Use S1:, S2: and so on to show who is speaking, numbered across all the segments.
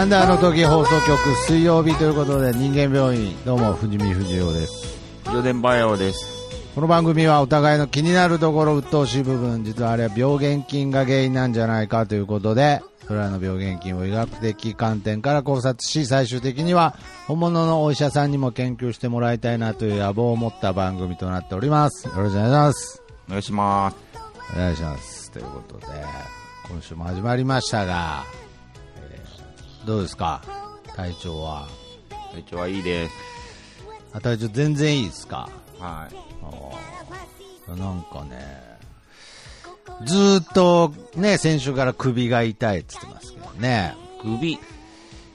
S1: なんであの時放送局水曜日ということで人間病院。どうも藤見藤夫です。
S2: ジ電バイオです。
S1: この番組はお互いの気になるところ鬱陶しい部分実はあれは病原菌が原因なんじゃないかということでそれらの病原菌を医学的観点から考察し最終的には本物のお医者さんにも研究してもらいたいなという野望を持った番組となっております。よろしくお願いします。
S2: お願いします。
S1: お願いします。ということで今週も始まりましたが、えーどうですか？体調は？
S2: 体調はいいです。
S1: あ体調全然いいですか？
S2: はい。
S1: あーなんかねずーっとね先週から首が痛いって言ってますけどね
S2: 首？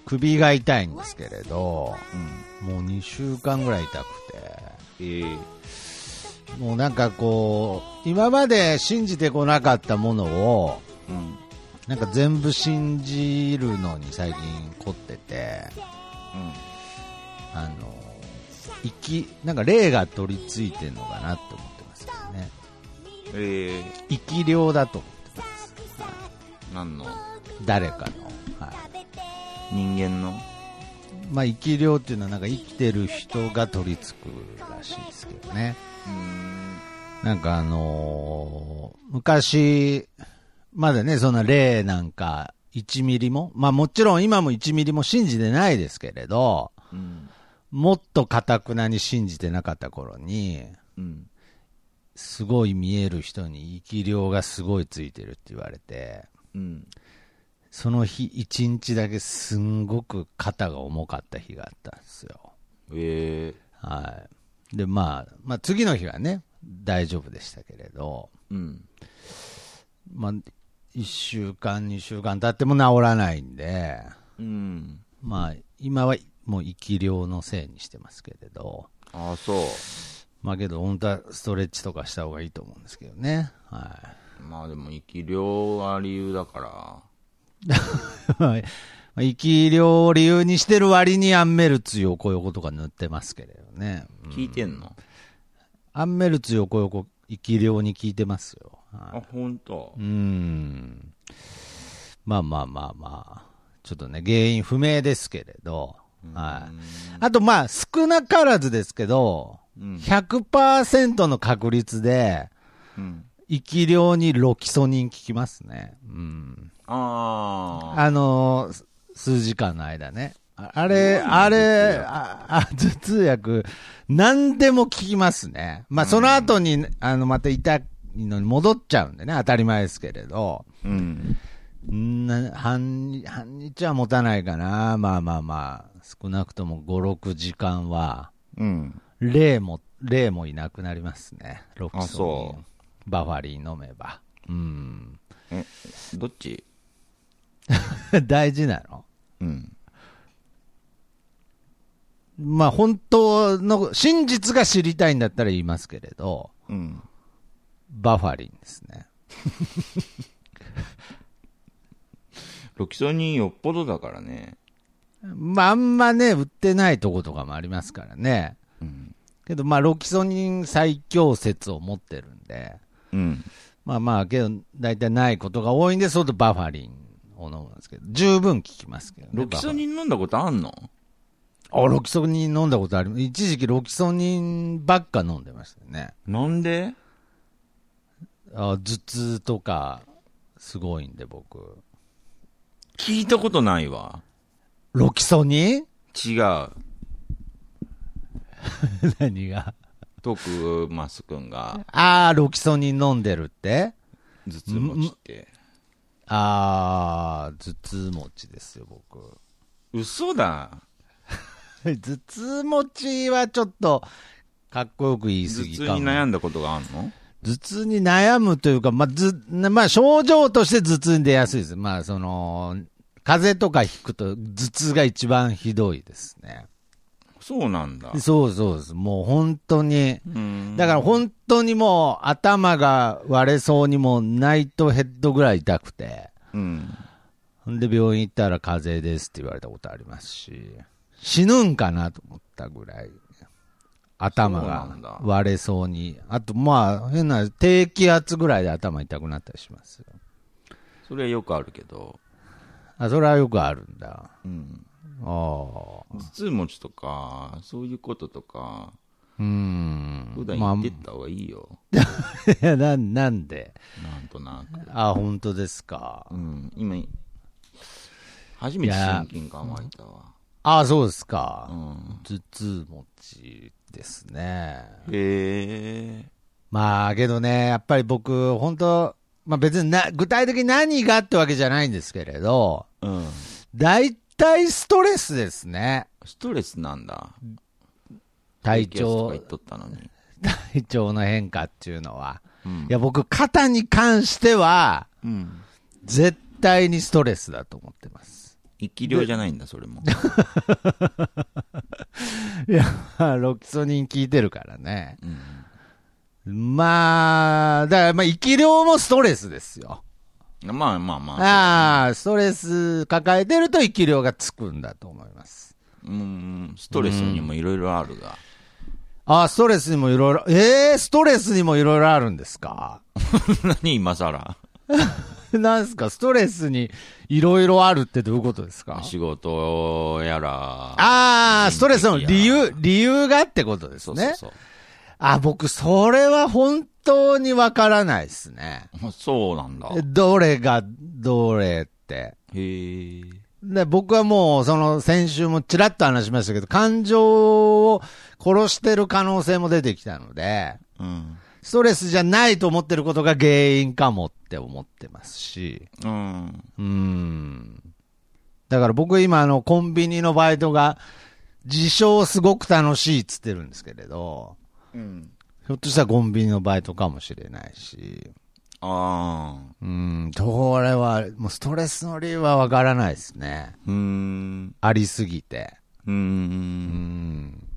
S1: 首が痛いんですけれど
S2: うん。
S1: もう2週間ぐらい痛くて
S2: えー、
S1: もうなんかこう今まで信じてこなかったものを
S2: うん。
S1: なんか全部信じるのに最近凝っててあの生きなんか霊が取り付いてるのかなって思ってますけどね。
S2: うん。え
S1: 生き量だと思ってます。
S2: ー、何の？
S1: 誰かの、はい。
S2: 人間の？
S1: まあ、生き量っていうのはなんか生きてる人が取り付くらしいですけどね。
S2: うーん。
S1: なんかあのー昔まだねそんな霊なんか1ミリも？まあもちろん今も1ミリも信じてないですけれど
S2: うん。
S1: もっとかたくなに信じてなかった頃に
S2: うん。
S1: すごい見える人に生き量がすごいついてるって言われて
S2: うん。
S1: その日一日だけすんごく肩が重かった日があったんですよ
S2: え
S1: はいでまあ、まあ次の日はね大丈夫でしたけれど
S2: ー、うん。
S1: まあ1週間2週間経っても治らないんで
S2: うん。
S1: まあ今はもう生き量のせいにしてますけれど
S2: ああ、そう。
S1: まあけど本当はストレッチとかした方がいいと思うんですけどねはい
S2: まあでも、生き量が理由だから。
S1: ま あ生き量を理由にしてる割にアンメルツ横横とか塗ってますけれどね。うん
S2: 聞いてんの、
S1: アンメルツ横横生き量に効いてますよ。はい
S2: あ、ほんと
S1: う。ん。まあまあまあまあ。ちょっとね、原因不明ですけれど。はい。あとまあ少なからずですけど、
S2: うん。
S1: 100%の確率で
S2: うん。
S1: 生き量にロキソニン効きますね。うん。
S2: ああ。
S1: あのー数時間の間ね。ああれ、あれ、あ、あ頭痛薬、何でも効きますね。まあ、その後に、あの、また痛いのに戻っちゃうんでね、当たり前ですけれど。
S2: うん。
S1: んな半日、半日は持たないかな。まあまあまあ、少なくとも5、6時間は、
S2: うん。
S1: 霊も、霊もいなくなりますね。ロキ
S2: あ
S1: ソン。バファリン飲めば。うん。
S2: え、どっち？
S1: 大事なの？
S2: うん。
S1: まあ本当の真実が知りたいんだったら言いますけれど、
S2: うん。
S1: バファリンですね。
S2: ロキソニンよっぽどだからね。
S1: まああんまね、売ってないとことかもありますからね。
S2: うん。
S1: けどまあロキソニン最強説を持ってるんで、
S2: うん。
S1: まあまあけど大体ないことが多いんで、そうとバファリンを飲むんですけど、十分効きますけどね。
S2: ロキソニ
S1: ン
S2: ン飲んだことあんの？
S1: あ、ロキソニン飲んだことあります。一時期ロキソニンばっか飲んでましたよね。
S2: なんで？
S1: あ頭痛とか、すごいんで僕。
S2: 聞いたことないわ。
S1: ロキソニン？
S2: 違う。
S1: 何が？
S2: トークマス君が
S1: あー、ロキソニン飲んでるって？
S2: 頭痛持ちって。
S1: あー、頭痛持ちですよ、僕。
S2: 嘘だ。
S1: 頭痛持ちはちょっと、かっこよく言い
S2: 頭痛に
S1: 過ぎかも。
S2: 悩んだことがあんの？
S1: 頭痛に悩むというか、まあ、ず、まあ、症状として頭痛に出やすいです。まあ、その、風邪とかひくと頭痛が一番ひどいですね。
S2: そうなんだ。
S1: そうそうです。もう本当に。
S2: うん
S1: だから本当にもう頭が割れそうにもナイトヘッドぐらい痛くて。
S2: うん。
S1: ほんで病院行ったら風邪ですって言われたことありますし、死ぬんかなと思ったぐらい、頭が割れそうに。あとまあ変な低気圧ぐらいで頭痛くなったりしますよ。
S2: それはよくあるけど。
S1: あ、それはよくあるんだ。
S2: うん。
S1: ああ。
S2: 頭痛持ちとか、そういうこととか、
S1: うーん。
S2: 普段
S1: まあ
S2: 言ってった方がいいよ。
S1: いや、な、なんで？
S2: なんとなく。
S1: あ、本当ですか。
S2: うん。今、初めて親近感湧いたわ。
S1: あ、そうですか。
S2: うん。
S1: 頭痛持ちですね。
S2: へえ。
S1: まあ、けどね、やっぱり僕、本当まあ別にな、具体的に何がってわけじゃないんですけれど、
S2: うん。
S1: 大体ストレスですね。
S2: ストレスなんだ。
S1: 体調
S2: 言っ、とったのに。
S1: 体調の変化っていうのは。
S2: うん
S1: いや、僕、肩に関しては、
S2: うん。
S1: 絶対にストレスだと思ってます。
S2: 生き量じゃないんだ、それも。
S1: いや、ロキソニン効いてるからね。
S2: うん。
S1: まあ、だから、まあ、生き量もストレスですよ。
S2: まあまあまあ。
S1: ああ、ストレス抱えてると生き量がつくんだと思います。
S2: うん、ストレスにもいろいろあるが。
S1: ああ、ストレスにもいろいろ、ええストレスにもいろいろあるんですか？
S2: 何今更？
S1: なんすか？ストレスにいろいろあるってどういうことですか？
S2: 仕事やら。
S1: ああ、ストレスの理由、理由がってことですね。
S2: そうそうそう。
S1: あ、僕、それは本当にわからないですね。
S2: そうなんだ。
S1: どれが、どれって。
S2: へえ。
S1: で、僕はもう、その、先週もちらっと話しましたけど、感情を殺してる可能性も出てきたので、
S2: うん。
S1: ストレスじゃないと思ってることが原因かもって思ってますし、
S2: うん。
S1: うーん。だから僕今、あの、コンビニのバイトが、自称すごく楽しいっつってるんですけれど、
S2: うん。
S1: ひょっとしたらコンビニのバイトかもしれないし、
S2: ああ。
S1: うん、これは、もうストレスの理由はわからないですね。
S2: うーん。
S1: ありすぎて。
S2: うー。
S1: うんん。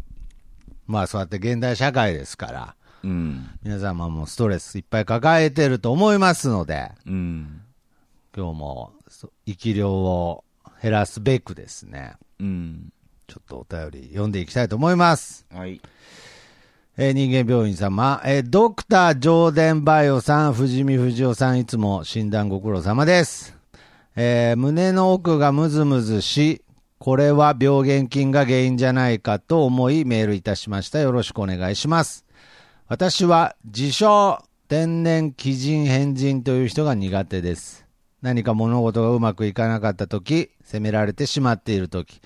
S1: まあそうやって現代社会ですから、
S2: うん。
S1: 皆様もストレスいっぱい抱えてると思いますので、
S2: うん。
S1: 今日もそ生き量を減らすべくですね、
S2: うん。
S1: ちょっとお便り読んでいきたいと思います。
S2: はい。
S1: えー人間病院様、えードクター上田バイオさん、藤見藤夫さん、いつも診断ご苦労様です。えー胸の奥がムズムズし、これは病原菌が原因じゃないかと思いメールいたしました。よろしくお願いします。私は自称天然鬼人変人という人が苦手です。何か物事がうまくいかなかった時、責められてしまっている時、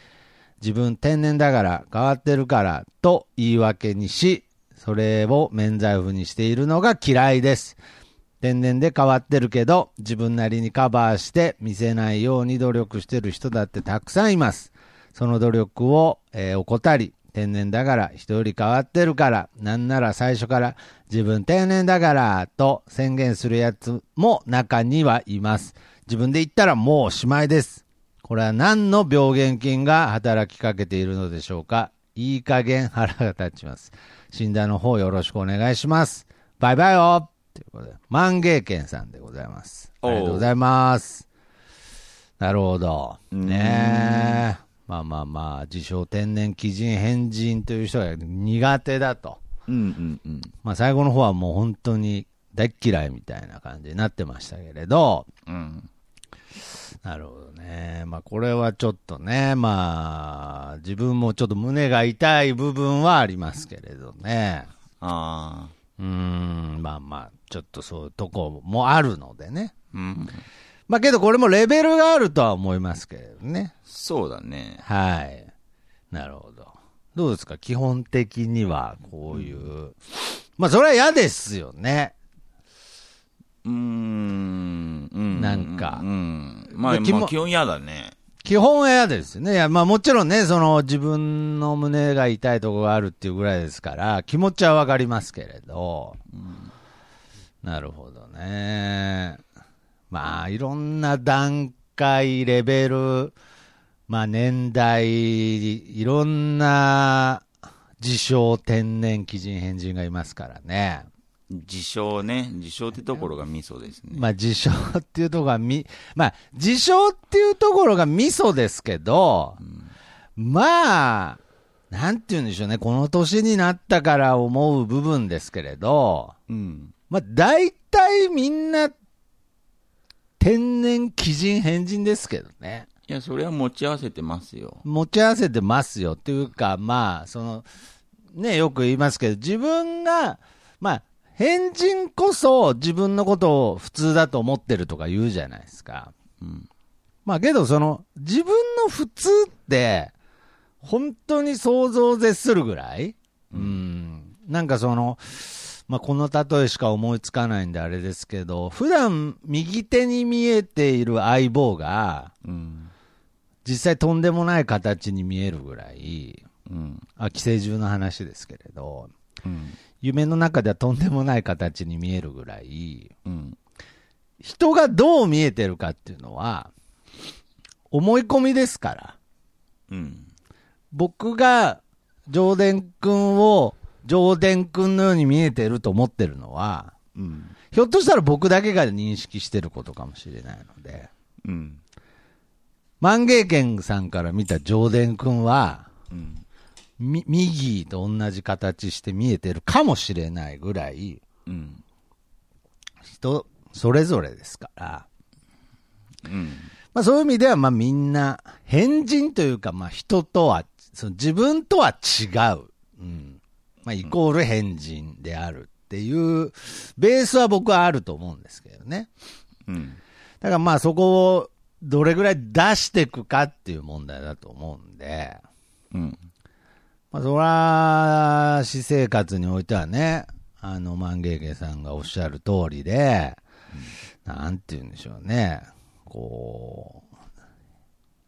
S1: 自分天然だから変わってるからと言い訳にし、それを免罪符にしているのが嫌いです。天然で変わってるけど、自分なりにカバーして見せないように努力してる人だってたくさんいます。その努力を、えー怠り、天然だから人より変わってるから、なんなら最初から自分天然だからと宣言するやつも中にはいます。自分で言ったらもうおしまいです。これは何の病原菌が働きかけているのでしょうかいい加減腹が立ちます。診断の方よろしくお願いします。バイバイよということで、万芸健さんでございます。ありがとうございます。なるほど。ねえ。まあまあまあ、自称天然鬼人変人という人が苦手だと。
S2: うんうんうん。
S1: まあ最後の方はもう本当に大っ嫌いみたいな感じになってましたけれど、
S2: うん。
S1: なるほどね。まあこれはちょっとね、まあ自分もちょっと胸が痛い部分はありますけれどね。
S2: ああ。
S1: うーん、まあまあ、ちょっとそういうとこもあるのでね。
S2: うん。
S1: まあけどこれもレベルがあるとは思いますけれどね。
S2: そうだね。
S1: はい。なるほど。どうですか？基本的にはこういう。まあそれは嫌ですよね。
S2: うーん。うん。
S1: なんか
S2: うん。まあ、基本嫌だね。
S1: 基本は嫌ですよね。いや、まあもちろんね、その自分の胸が痛いところがあるっていうぐらいですから、気持ちはわかりますけれど。なるほどね。まあ、いろんな段階、レベル、まあ年代、いろんな自称天然基人変人がいますからね。
S2: 自称ね。自称ってところがミソですね。
S1: まあ、自称っていうところがみ、まあ、自称っていうところがミソですけど、まあ、なんて言うんでしょうね、この年になったから思う部分ですけれど、
S2: うん。
S1: まあ、大体みんな、天然鬼人変人ですけどね。
S2: いや、それは持ち合わせてますよ。
S1: 持ち合わせてますよっていうか、まあ、その、ね、よく言いますけど、自分が、まあ、変人こそ自分のことを普通だと思ってるとか言うじゃないですか。
S2: うん。
S1: まあけど、その、自分の普通って、本当に想像を絶するぐらいうん。なんかその、まあこの例えしか思いつかないんであれですけど、普段右手に見えている相棒が、
S2: うん。
S1: 実際とんでもない形に見えるぐらい、
S2: うん。
S1: あ、寄生獣の話ですけれど、
S2: うん。
S1: 夢の中ではとんでもない形に見えるぐらい、
S2: うん。
S1: 人がどう見えてるかっていうのは、思い込みですから。
S2: うん。
S1: 僕が、上田くんを、上田くんのように見えてると思ってるのは、
S2: うん。
S1: ひょっとしたら僕だけが認識してることかもしれないので、
S2: うん。
S1: 万芸軒さんから見た上田くんは、
S2: うん。
S1: み、右と同じ形して見えてるかもしれないぐらい、
S2: うん。
S1: 人、それぞれですから、
S2: うん。
S1: まあそういう意味では、まあみんな、変人というか、まあ人とは、その自分とは違う。うん。まあイコール変人であるっていう、ベースは僕はあると思うんですけどね。
S2: うん。
S1: だからまあそこをどれぐらい出していくかっていう問題だと思うんで、
S2: うん。
S1: まあそら、私生活においてはね、あの、万芸家さんがおっしゃる通りで、なんて言うんでしょうね、こう、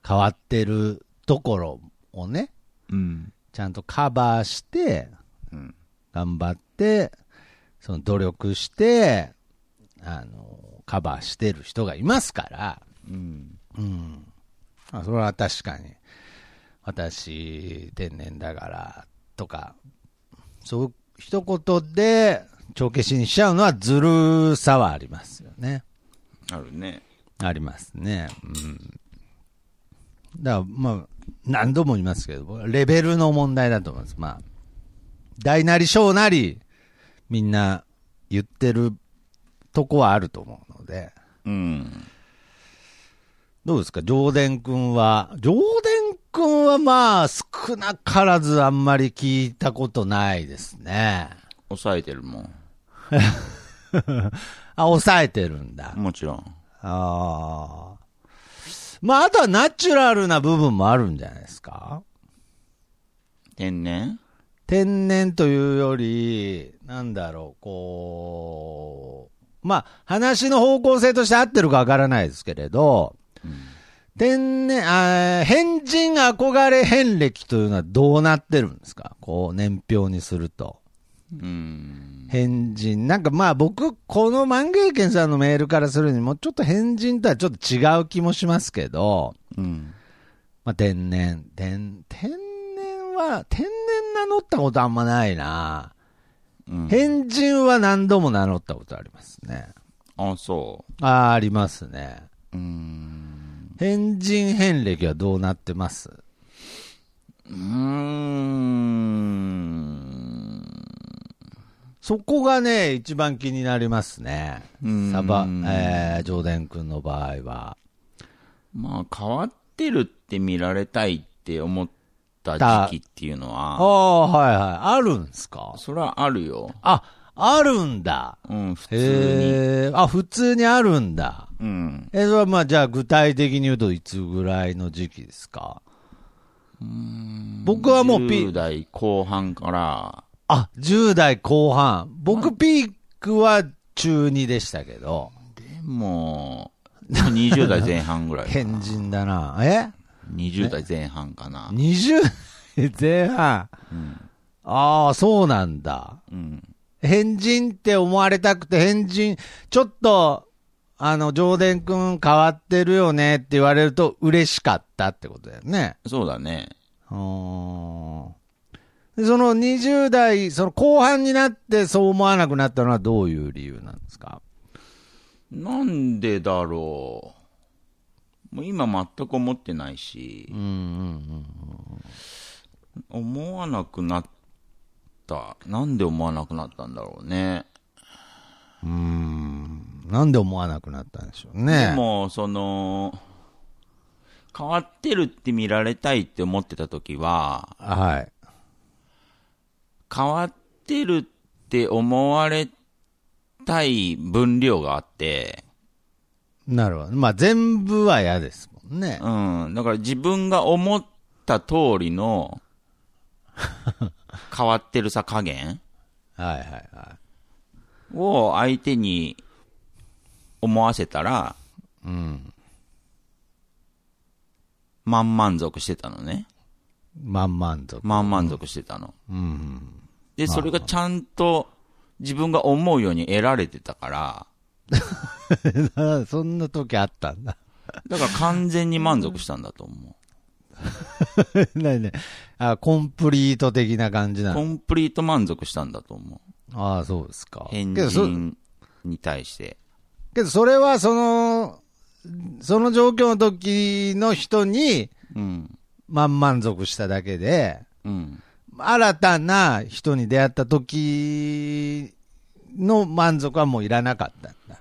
S1: 変わってるところをね、
S2: うん。
S1: ちゃんとカバーして、
S2: うん。
S1: 頑張って、その努力して、あの、カバーしてる人がいますから、
S2: うん。
S1: うん。あそれは確かに、私、天然だから、とか、そう、一言で、帳消しにしちゃうのはずるさはありますよね。
S2: あるね。
S1: ありますね。うん。だから、まあ、何度も言いますけど、レベルの問題だと思います。まあ、大なり小なり、みんな言ってるとこはあると思うので、
S2: うん。
S1: どうですか？上田くんは、上田くんはまあ、少なからずあんまり聞いたことないですね。
S2: 抑えてるもん。
S1: あ、抑えてるんだ。
S2: もちろん。
S1: ああ。まあ、あとはナチュラルな部分もあるんじゃないですか？
S2: 天然？
S1: 天然というより、なんだろう、こう、まあ、話の方向性として合ってるかわからないですけれど、天然、あー変人憧れ遍歴というのはどうなってるんですか？こう、年表にすると。
S2: うん。
S1: 変人。なんかまあ僕、この万芸軒さんのメールからするにも、ちょっと変人とはちょっと違う気もしますけど、
S2: うん。
S1: まあ天然。天、天然は、天然名乗ったことあんまないな。
S2: うん。
S1: 変人は何度も名乗ったことありますね。
S2: あ、そ
S1: ああ、ありますね。
S2: う。うん。
S1: 変人遍歴はどうなってます？
S2: うーん。
S1: そこがね、一番気になりますね。
S2: うん
S1: サバ、えー、ジョーデン君の場合は。
S2: まあ、変わってるって見られたいって思った時期っていうの
S1: あ
S2: は、
S1: あ、はいはい。あるんすか？
S2: それはあるよ。
S1: あ、あるんだ。
S2: うん、普通に。
S1: へえ、あ、普通にあるんだ。
S2: うん。
S1: え、それはまあ、じゃあ具体的に言うといつぐらいの時期ですか？僕はもうピ
S2: 10代後半から、
S1: あ、10代後半。僕ピークは中2でしたけど、
S2: でも、でも20代前半ぐらい。
S1: 変人だな。え？
S2: 20代前半かな。
S1: ?20 前半？
S2: うん。
S1: ああ、そうなんだ。
S2: うん。
S1: 変人って思われたくて変人、ちょっと、あの、上田くん変わってるよねって言われると嬉しかったってことだよね。
S2: そうだね。
S1: うーんでその20代、その後半になってそう思わなくなったのはどういう理由なんですか？
S2: なんでだろう。もう今全く思ってないし
S1: うん、うんうん。
S2: 思わなくなった。なんで思わなくなったんだろうね。
S1: うーんなんで思わなくなったんでしょうね。
S2: でも、その、変わってるって見られたいって思ってた時は、
S1: はい。
S2: 変わってるって思われたい分量があって、
S1: なるほど。まあ、全部は嫌ですもんね。
S2: うん。だから自分が思った通りの 変わってるさ加減
S1: はいはいは
S2: を相手に思わせたら、
S1: い。うん。
S2: 満満足してたのね。
S1: 満満足。
S2: 満満足してたの。
S1: うん。
S2: で、それがちゃんと自分が思うように得られてたから、
S1: そんな時あったんだ。
S2: だから完全に満足したんだと思う。
S1: なにね。あ、コンプリート的な感じなの？
S2: コンプリート満足したんだと思う。
S1: ああ、そうですか。
S2: 変
S1: けどそ、
S2: 人に対して。
S1: けどそれはその、その状況の時の人に
S2: うん。
S1: 満満足しただけで、
S2: うん。
S1: 新たな人に出会った時の満足はもういらなかったんだ。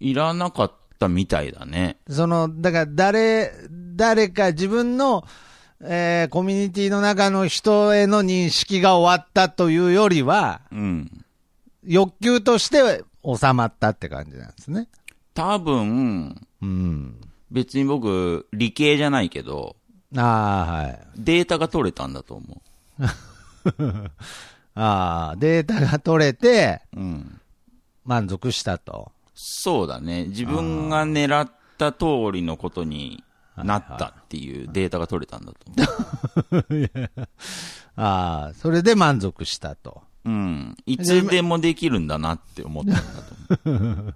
S2: いらなかったみたいだね。
S1: その、だから誰、誰か自分の、えーコミュニティの中の人への認識が終わったというよりは、
S2: うん。
S1: 欲求として収まったって感じなんですね。
S2: 多分、
S1: うん。
S2: 別に僕、理系じゃないけど、
S1: ああ、はい。
S2: データが取れたんだと思
S1: ああ、データが取れて
S2: う。うん。
S1: 満足したと。
S2: そうだね。自分が狙った通りのことになったっていうデータが取れたんだと思
S1: ああ、それで満足したと。
S2: う。うん。いつでもできるんだなって思ったんだと思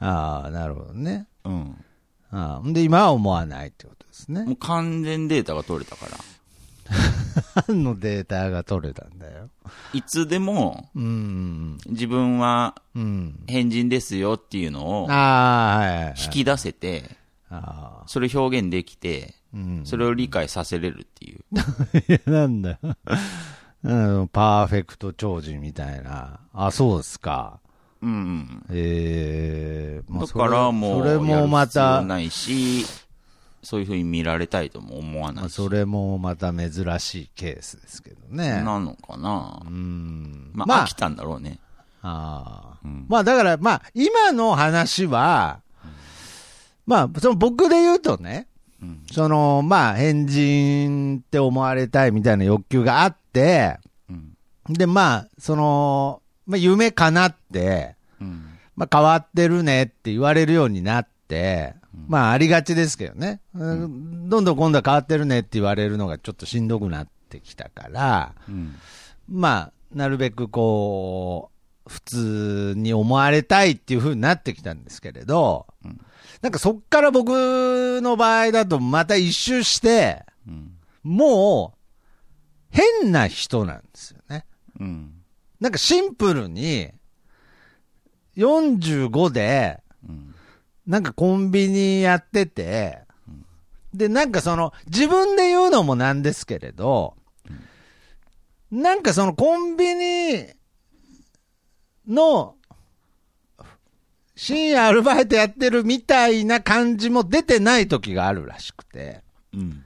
S1: ああ、なるほどね。
S2: う。うん。
S1: ああ、で、今は思わないってことですね。
S2: もう完全データが取れたから。
S1: 何のデータが取れたんだよ。
S2: いつでも
S1: うん。
S2: 自分は
S1: うん。
S2: 変人ですよっていうのを。引き出せて。それを表現できて、
S1: うん。
S2: それを理解させれるっていう。
S1: いや、なんだよ。うんパーフェクト超人みたいな。あ、そうですか。
S2: うんうん。
S1: ええまあ
S2: だからもう、
S1: それもまた、
S2: ないし、そういうふうに見られたいとも思わな
S1: まあ
S2: いし。
S1: それもまた珍しいケースですけどね。
S2: なのかな
S1: うん。
S2: まあ、
S1: まあ
S2: 飽きたんだろうね。
S1: ああ
S2: うん
S1: まあだから、まあ、今の話は、まあ、その僕で言うとね、
S2: うん。
S1: その、まあ、変人って思われたいみたいな欲求があって、
S2: うん。
S1: で、まあ、その、まあ、夢叶って、
S2: うん。
S1: まあ、変わってるねって言われるようになって、まあ、ありがちですけどね、うんどんどん今度は変わってるねって言われるのがちょっとしんどくなってきたから、
S2: うん。
S1: まあ、なるべくこう、普通に思われたいっていう風になってきたんですけれど、
S2: うん
S1: なんかそっから僕の場合だとまた一周して、
S2: うん。
S1: もう、変な人なんですよね。
S2: うん。
S1: なんかシンプルに、45で、
S2: うん。
S1: なんかコンビニやってて、で、なんかその、自分で言うのもなんですけれど、なんかそのコンビニの、深夜アルバイトやってるみたいな感じも出てない時があるらしくて。
S2: うん。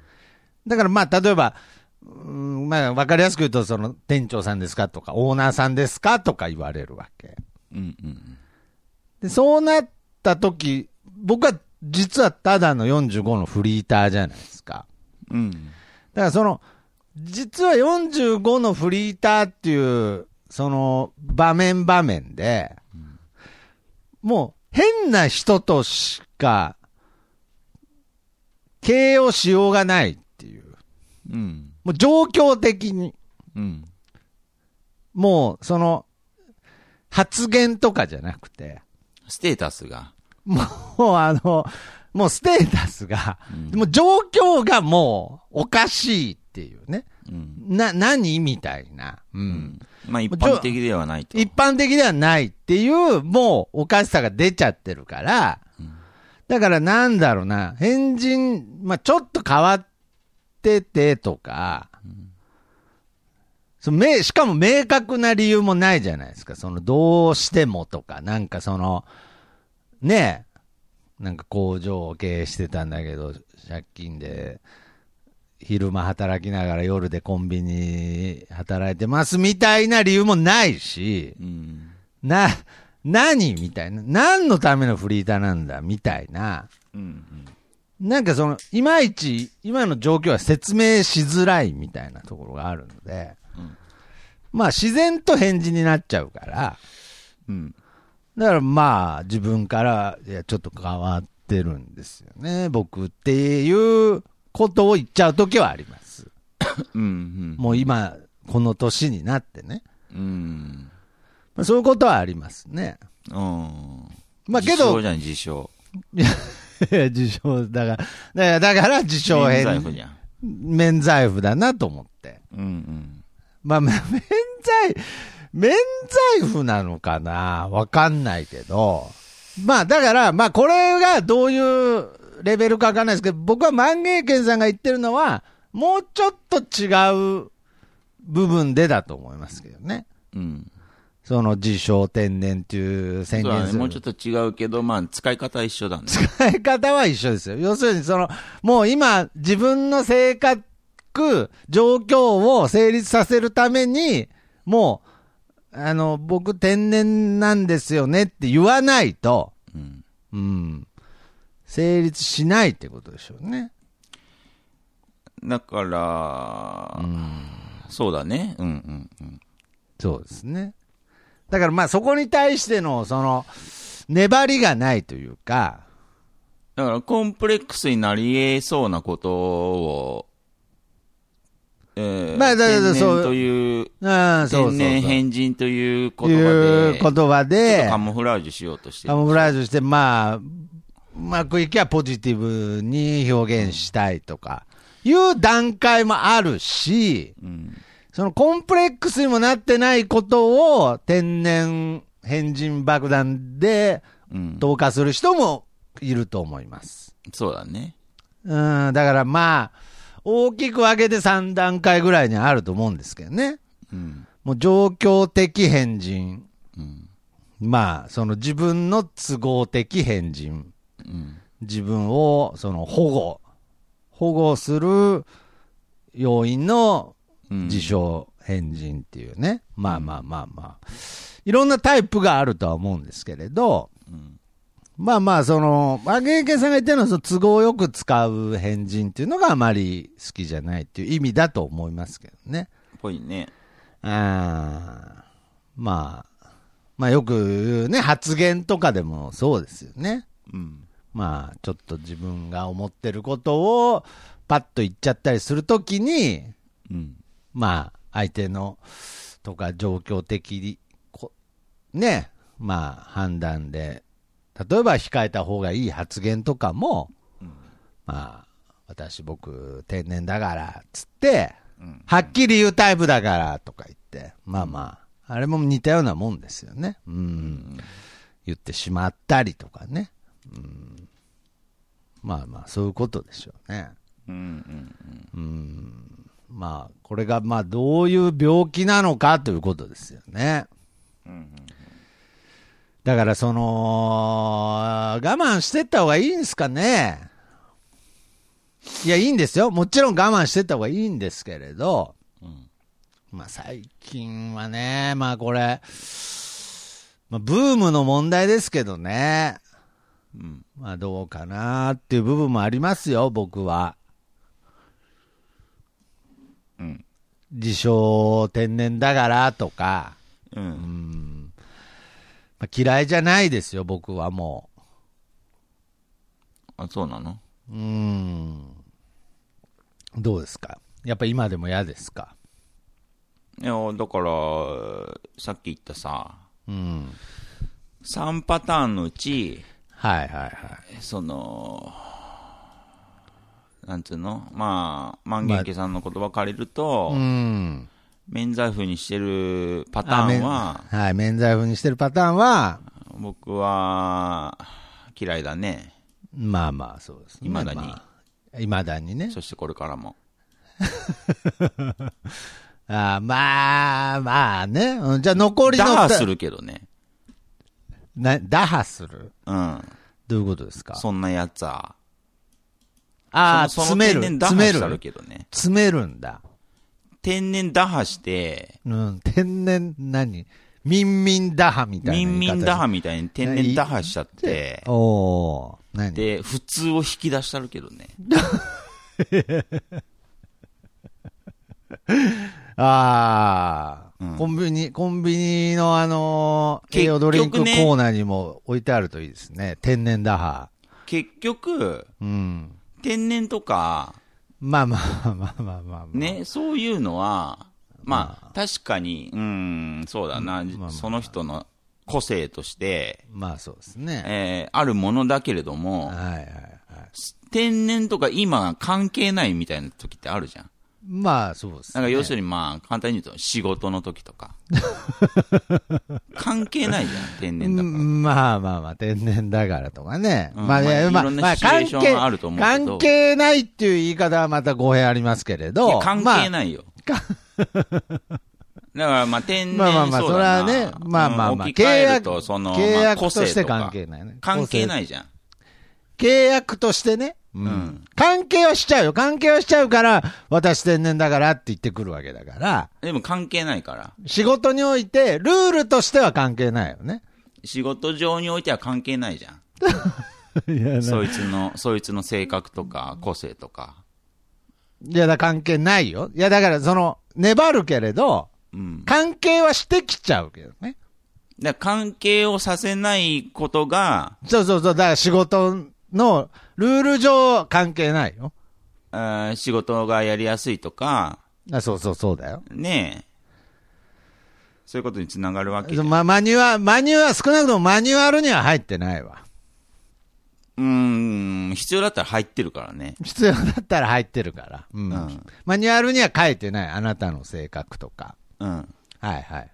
S1: だからまあ、例えば、うんまあ、わかりやすく言うと、その、店長さんですかとか、オーナーさんですかとか言われるわけ。
S2: うん。うん。
S1: で、そうなった時、僕は実はただの45のフリーターじゃないですか。
S2: うん。
S1: だからその、実は45のフリーターっていう、その場面場面で、もう変な人としか、形容しようがないっていう。
S2: うん。
S1: もう状況的に、
S2: うん。
S1: もうその、発言とかじゃなくて、
S2: ステータスが。
S1: もうあの、もうステータスが、
S2: うん
S1: もう状況がもうおかしいっていうね。
S2: うん。
S1: な、何みたいな。う。
S2: うんん。まあ一般的ではないと。
S1: 一般的ではないっていう、もうおかしさが出ちゃってるから、
S2: うん
S1: だからなんだろうな、変人、まあちょっと変わっててとか、そのめしかも明確な理由もないじゃないですか。その、どうしてもとか、なんかその、ねえ、なんか工場を経営してたんだけど、借金で、昼間働きながら夜でコンビニ働いてますみたいな理由もないし、
S2: うん。
S1: な、何みたいな。何のためのフリーターなんだ？みたいな。
S2: うん。
S1: なんかその、いまいち、今の状況は説明しづらいみたいなところがあるので、
S2: うん
S1: まあ自然と返事になっちゃうから、
S2: うん。
S1: だからまあ自分から、いや、ちょっと変わってるんですよね、僕っていうことを言っちゃうときはあります。
S2: うん。
S1: もう今、この年になってね。
S2: うん。
S1: まあ、そういうことはありますね。
S2: うん。
S1: まあけど、
S2: 自称じゃん、自称。
S1: いや、自称、だから、だから、自称
S2: 免
S1: 返
S2: 罪符じゃん。
S1: 免罪符だなと思って。
S2: うんうん。
S1: まあ、め免罪、免罪符なのかな？わかんないけど。まあ、だから、まあ、これがどういうレベルかわかんないですけど、僕は万芸軒さんが言ってるのは、もうちょっと違う部分でだと思いますけどね。
S2: うん。
S1: その自称天然っていう宣。言する。
S2: もうちょっと違うけど、まあ、使い方は一緒だね。
S1: 使い方は一緒ですよ。要するに、その、もう今、自分の性格、状況を成立させるために、もう、あの、僕天然なんですよねって言わないと、
S2: うん。
S1: うん、成立しないってことでしょうね。
S2: だから、そうだね。うんうんうん。
S1: そうですね。だからまあそこに対しての、その、粘りがないというか、
S2: だから、コンプレックスになり得そうなことを、えー、
S1: まあだから
S2: 天
S1: そう
S2: 然という、
S1: うん、そう。
S2: 天然変人という言葉で、
S1: で
S2: とカ、モフラージュしようとしてる
S1: カモフラージュして、まあ、うまくいけばポジティブに表現したいとか、いう段階もあるし、
S2: うん。
S1: そのコンプレックスにもなってないことを天然変人爆弾で
S2: うん。
S1: 投下する人もいると思います。
S2: そうだね。
S1: うん、だからまあ、大きく分けて3段階ぐらいにあると思うんですけどね。
S2: うん。
S1: もう状況的変人。
S2: うん。
S1: まあ、その自分の都合的変人。
S2: うん。
S1: 自分をその保護、保護する要因の
S2: うん
S1: 自称変人っていうね。まあまあまあまあ。いろんなタイプがあるとは思うんですけれど、
S2: うん。
S1: まあまあ、その、まあ、芸家さんが言ってるのは、その都合よく使う変人っていうのがあまり好きじゃないっていう意味だと思いますけどね。
S2: ぽいね。
S1: あーまあ、まあよくね、発言とかでもそうですよね。
S2: うん。
S1: まあ、ちょっと自分が思ってることをパッと言っちゃったりするときに、
S2: うん。
S1: まあ、相手のとか状況的に、こね、まあ、判断で、例えば控えた方がいい発言とかも、まあ、私僕天然だから、つって、
S2: うん。
S1: はっきり言うタイプだから、とか言って、まあまあ、あれも似たようなもんですよね。うん。言ってしまったりとかね。うん。まあまあ、そういうことでしょうね。
S2: うん。うん。
S1: うんまあ、これがまあどういう病気なのかということですよね。
S2: うん。
S1: だからその、我慢してった方がいいんですかね。いや、いいんですよ。もちろん我慢してった方がいいんですけれど、
S2: うん。
S1: まあ最近はね、まあこれ、まあブームの問題ですけどね。
S2: うん。
S1: まあどうかなっていう部分もありますよ、僕は。
S2: うん。
S1: 自称天然だからとか、
S2: う。
S1: うんんまあ、嫌いじゃないですよ、僕はも
S2: あ、そうなの？
S1: う。うん。どうですか？やっぱ今でも嫌ですか？
S2: いや、だから、さっき言ったさ、
S1: うん。
S2: 3パターンのうち、
S1: はいはいはい。
S2: その、なんつうの？まあ、万元家さんの言葉借りると、
S1: うん。
S2: 免罪符にしてるパターンは、
S1: はい、免罪符にしてるパターンは、
S2: 僕は嫌いだね。
S1: まあまあそうですね。
S2: 未だに
S1: まあ未だにね。
S2: そしてこれからも。
S1: あまあまあね。うんじゃあ残りの二
S2: 打破するけどね。
S1: な、打破する？
S2: うん。
S1: どういうことですか？
S2: そんなやつは。
S1: ああ、詰める。詰め
S2: る。
S1: 詰めるんだ。
S2: 天然打破して、
S1: うん、天然、何？ミンミン打破みたいな
S2: ミン。ミン打破みたいに天然打破しちゃって、
S1: おー、何？
S2: で、普通を引き出したるけどね。
S1: ああ、
S2: うん
S1: コンビニ、コンビニのあのー、栄養ドリンクコーナーにも置いてあるといいですね。天然打破。
S2: 結局、
S1: うん。
S2: 天然とか、
S1: まあまあまあまあまあまあ。
S2: ね、そういうのは、まあ、確かに、うん、そうだな、
S1: まあまあ
S2: その人の個性として、
S1: まあそうですね。
S2: えーあるものだけれども、
S1: はいはいはい。
S2: 天然とか今関係ないみたいな時ってあるじゃん。
S1: まあそうですね。
S2: なんか要するにまあ、簡単に言うと仕事の時とか。関係ないじゃん、天然だから。
S1: うんまあまあまあ、天然だからとかね。まあ、
S2: うんまあ
S1: ねまあ、まあ、関係
S2: あると思うけど
S1: 関係ないっていう言い方はまた語弊ありますけれ
S2: い
S1: ど。
S2: や関係
S1: い。
S2: ないよ。だからまあ天然
S1: まあまあまあ、
S2: そ
S1: れはね、まあまあまあ、
S2: うん置き換えると、その、
S1: 契
S2: まあ
S1: 約として関係ないね。。
S2: 関係ないいじゃん。
S1: 契約としてね。
S2: うん
S1: 関係はしちゃうよ。関係はしちゃうから、私天然だからって言ってくるわけだから、
S2: でも関係ないから。
S1: 仕事において、ルールとしては関係ないよね。
S2: 仕事上においては関係ないじゃん。
S1: いや、
S2: そいつの、そいつの性格とか、個性とか。
S1: いやだ関係ないよ。いや、だから、その、粘るけれど、
S2: うん。
S1: 関係はしてきちゃうけどね。
S2: だ関係をさせないことが、
S1: そうそうそう、だから仕事のルール上関係ないよ。
S2: 仕事がやりやすいとか、
S1: あそうそうそうだよ。
S2: ねえ。そういうことにつながるわけじゃん。
S1: ま、マニュアル、マニュアル、少なくともマニュアルには入ってないわ。
S2: うーん、必要だったら入ってるからね。
S1: 必要だったら入ってるから。うん。
S2: うん
S1: マニュアルには書いてない。あなたの性格とか。
S2: うん。
S1: はいはいはい。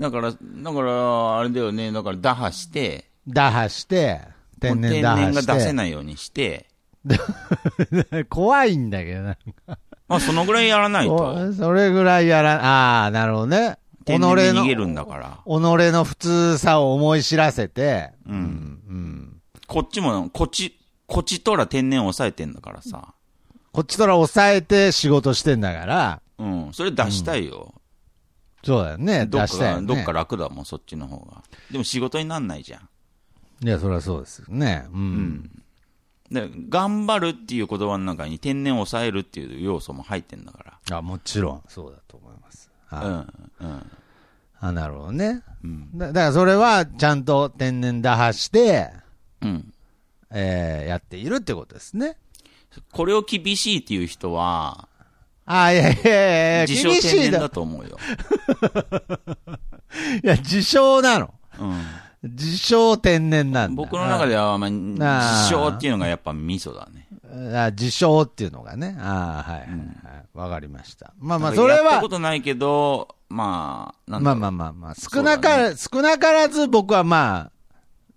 S2: だから、だから、あれだよね。だから打破して、
S1: 打破して、天然
S2: 天
S1: 破して。
S2: 然が出せないようにして、
S1: 怖いんだけどな。
S2: まあ、そのぐらいやらないと、
S1: お それぐらいやら、ああ、なるほどね。己
S2: 天然逃げるんだから。
S1: 己の普通さを思い知らせて、
S2: うん
S1: うん。
S2: こっちも、こっち、こっちとら天然を抑えてんだからさ。
S1: こっちとら抑えて仕事してんだから、
S2: うん。それ出したいよ。
S1: そうだよね。
S2: どっかが、
S1: 出したよね。
S2: どっか楽だもん、そっちの方が。でも仕事になんないじゃん。
S1: いや、そりゃそうですよね。う。
S2: うんん。で、頑張るっていう言葉の中に天然を抑えるっていう要素も入ってんだか
S1: あ、もちろん、そうだと思います。
S2: ら。
S1: はい
S2: うん。うん。
S1: あ、なるほどね。
S2: うん。
S1: だだからそれは、ちゃんと天然打破して、
S2: うん。
S1: えー、やっているってことですね。
S2: これを厳しいっていう人は、
S1: あ、いやいやいや、
S2: 自称天然だ。と思うよ。
S1: いや、自称なの。
S2: うん。
S1: 自称天然なんだ。
S2: 僕の中では、まあ、
S1: あ
S2: 自称っていうのがやっぱ味噌だね。
S1: あ自称っていうのがね。ああ、はいはいはい。わ、かりました。まあまあ、それは
S2: やったこ、とないけど、まあ、なん
S1: まあまあまあまあ、少なから、少なからず僕はまあ、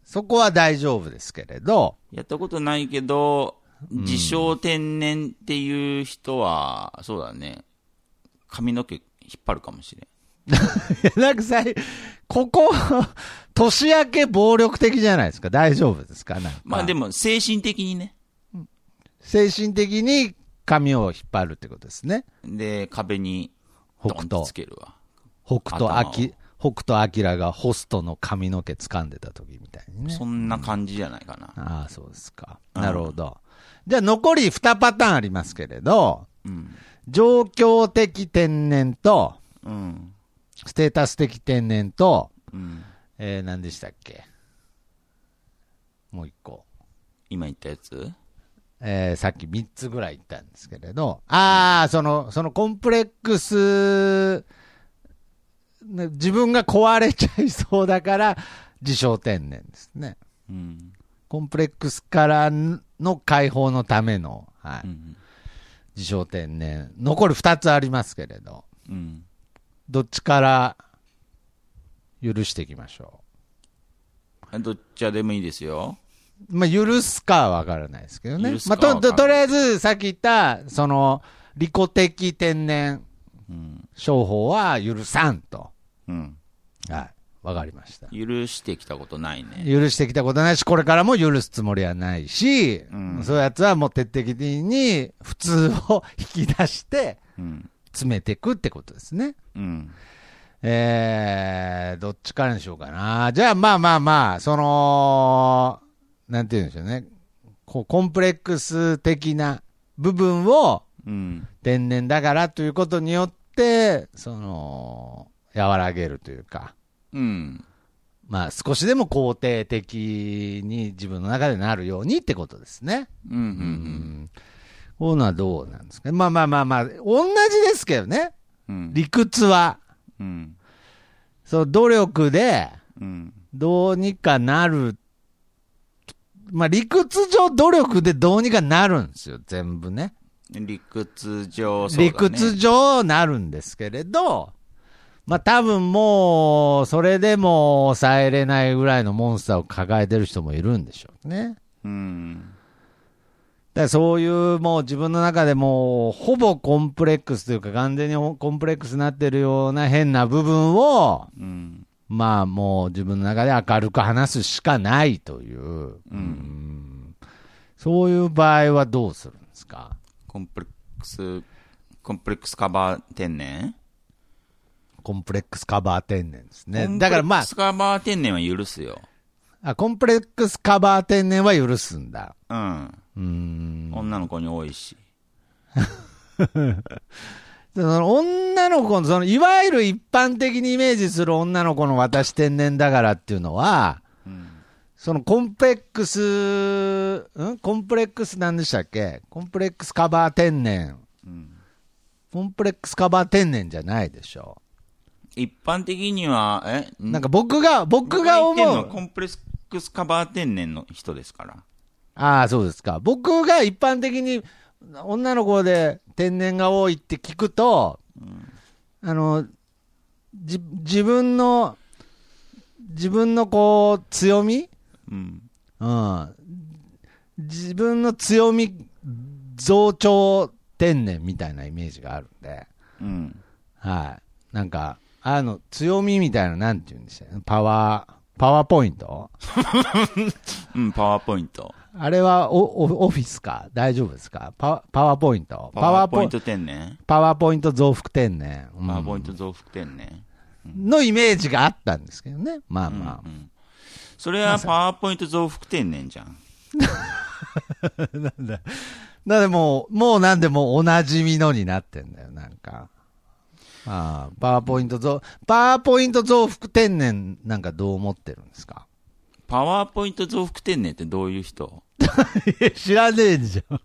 S1: そこは大丈夫ですけれど、
S2: やったことないけど、自称天然っていう人は、そうだね。髪の毛引っ張るかもしれん。
S1: なんかさ、ここ、年明け暴力的じゃないですか？大丈夫ですか？なんか
S2: まあでも、精神的にね。
S1: 精神的に髪を引っ張るってことですね。
S2: で、壁に、
S1: 北斗
S2: つけるわ。
S1: 北斗
S2: 頭を
S1: 晶、北斗晶がホストの髪の毛掴んでた時みたいにね。
S2: そんな感じじゃないかな。
S1: ああ、そうですか。
S2: うん
S1: なるほど。じゃあ残り2パターンありますけれど、
S2: うん。
S1: 状況的天然と、
S2: うん。
S1: ステータス的天然と、
S2: うん。
S1: えー、何でしたっけ？もう一個。
S2: 今言ったやつ？
S1: えー、さっき3つぐらい言ったんですけれど、ああ、その、そのコンプレックス、ね自分が壊れちゃいそうだから、自称天然ですね。
S2: うん。
S1: コンプレックスからの解放のための、はい、
S2: うん。
S1: 自称天然。残り2つありますけれど、
S2: うん。
S1: どっちから許していきましょ
S2: どっちでもいいですよ。
S1: う。まあ、許すかはわからないですけどねまあ、と、ととりあえず、さっき言った、その、利己的天然
S2: うん。
S1: 商法は許さんと。
S2: うん。
S1: はい。わかりました。
S2: 許してきたことないね。
S1: 許してきたことないし、これからも許すつもりはないし、
S2: うん
S1: そういうやつはもう徹底的に普通を引き出して、
S2: うん。
S1: 詰めていくってことですね。
S2: うん。
S1: えー、どっちからにしようかな。じゃあ、まあまあまあ、その、なんて言うんでしょうね。こう、コンプレックス的な部分を
S2: うん。
S1: 天然だからということによって、その、和らげるというか、
S2: うん。
S1: まあ少しでも肯定的に自分の中でなるようにってことですね。
S2: うん。うん。
S1: うん。こうどうなんですか？ね。まあまあまあまあ、同じですけどね。
S2: うん。
S1: 理屈は。
S2: うん。
S1: その努力で、
S2: うん。
S1: どうにかなる。まあ理屈上努力でどうにかなるんですよ、全部ね。
S2: 理屈上、ね
S1: 理屈上なるんですけれど、まあ多分もう、それでも抑えれないぐらいのモンスターを抱えてる人もいるんでしょうね。
S2: うん。
S1: だそういうもう自分の中でもうほぼコンプレックスというか完全にコンプレックスになってるような変な部分を、
S2: うん。
S1: まあもう自分の中で明るく話すしかないという、
S2: うん
S1: うんそういう場合はどうするんですか？
S2: コンプレックス、コンプレックスカバー天然？
S1: コンプレックスカバー天然ですね。だからまあ
S2: コンプレックスカバー天然は許すよ。
S1: あ、コンプレックスカバー天然は許すんだ。
S2: うん。
S1: うーん。
S2: 女の子に多いし。
S1: その女の子の、その、いわゆる一般的にイメージする女の子の私天然だからっていうのは、
S2: うん。
S1: そのコンプレックス、ん？コンプレックスなんでしたっけ？コンプレックスカバー天然。
S2: うん。
S1: コンプレックスカバー天然じゃないでしょ。
S2: 一般的には、え？
S1: なんか僕が、僕が思う。
S2: コンプレックスカバー天然の人ですから。
S1: ああ、そうですか。僕が一般的に女の子で天然が多いって聞くと、あの、じ、自分の、自分のこう、強み？
S2: うん。
S1: うん。自分の強み、増長天然みたいなイメージがあるんで、
S2: うん。
S1: はい。なんか、あの、強みみたいな、なんて言うんでしたパワー、パワーポイント？
S2: うん、パワーポイント。
S1: あれはオフィスか？大丈夫ですか？パパワーポイント。
S2: パワーポイント。天然
S1: パワーポイント増幅天然、うん。
S2: パワーポイント増幅天然。
S1: のイメージがあったんですけどね。まあまあ。
S2: うんそれはパワーポイント増幅天然じゃん。
S1: なんでもう、もうなんでもうおなじみのになってんだよ、なんか。ああ、パワーポイント増、パワーポイント増幅天然なんかどう思ってるんですか？
S2: パワーポイント増幅天然ってどういう人？
S1: 知らねえじゃん。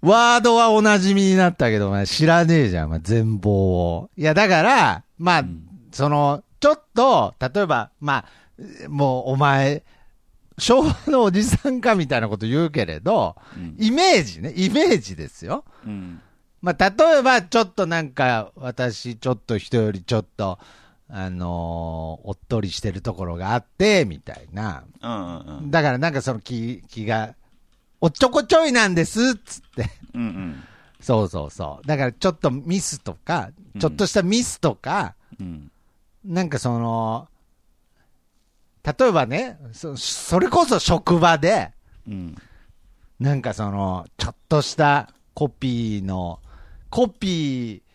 S1: ワードはおなじみになったけど、お前知らねえじゃん、お前全貌を。いや、だから、まあ、その、ちょっと、例えば、まあ、もうお前、昭和のおじさんかみたいなこと言うけれど、
S2: うん
S1: イメージね、イメージですよ。
S2: うん。
S1: まあ、例えば、ちょっとなんか、私、ちょっと人よりちょっと、あのーおっとりしてるところがあって、みたいな。
S2: うんうんうん。
S1: だからなんかその気、気が、おっちょこちょいなんです、つって。
S2: うんうん。
S1: そうそうそう。だからちょっとミスとか、
S2: うん
S1: ちょっとしたミスとか、
S2: うん。
S1: なんかその、例えばね、そそれこそ職場で、
S2: うん。
S1: なんかその、ちょっとしたコピーの、コピー、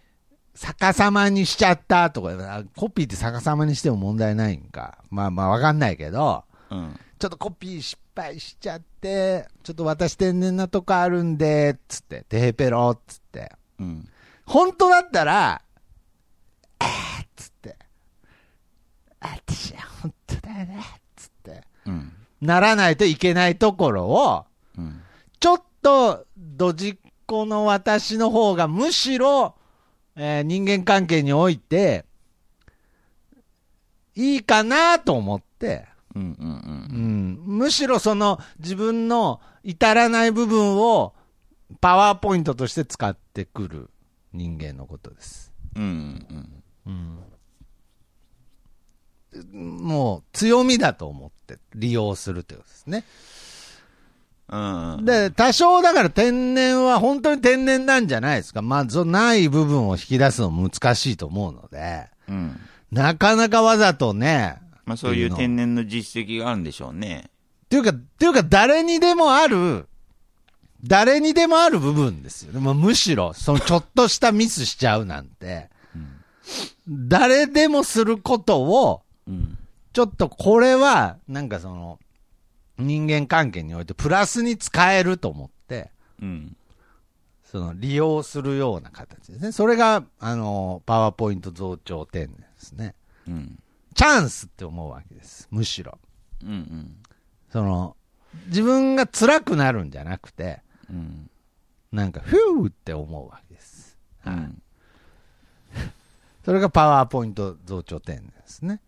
S1: 逆さまにしちゃったとか、あコピーって逆さまにしても問題ないんか。まあまあわかんないけど、
S2: うん。
S1: ちょっとコピー失敗しちゃって、ちょっと私天然なとこあるんで、つって、テヘペロっつって。
S2: うん。
S1: 本当だったら、あーっつって、私は本当だよね、つって、
S2: うん。
S1: ならないといけないところを、
S2: うん。
S1: ちょっと、ドジっ子の私の方がむしろ、えー人間関係において、いいかなと思って、
S2: うんうん
S1: うん、むしろその自分の至らない部分をパワーポイントとして使ってくる人間のことです。
S2: うん。うんうん。
S1: もう強みだと思って利用するということですね。
S2: うんうん。
S1: で、多少だから天然は本当に天然なんじゃないですか。まあ、ない部分を引き出すの難しいと思うので、
S2: うん。
S1: なかなかわざとね。
S2: まあそういう天然の実績があるんでしょうね。
S1: っていうか、っていうか誰にでもある、誰にでもある部分ですよ。まあ、むしろ、そのちょっとしたミスしちゃうなんて、誰でもすることを、
S2: うん。
S1: ちょっとこれは、なんかその、人間関係においてプラスに使えると思って、
S2: うん。
S1: その利用するような形ですね。それが、あの、パワーポイント増長点ですね。
S2: うん。
S1: チャンスって思うわけです。むしろ。
S2: うん。うん。
S1: その、自分が辛くなるんじゃなくて、
S2: うん。
S1: なんか、ふーって思うわけです。はい
S2: うん。
S1: それがパワーポイント増長点ですね。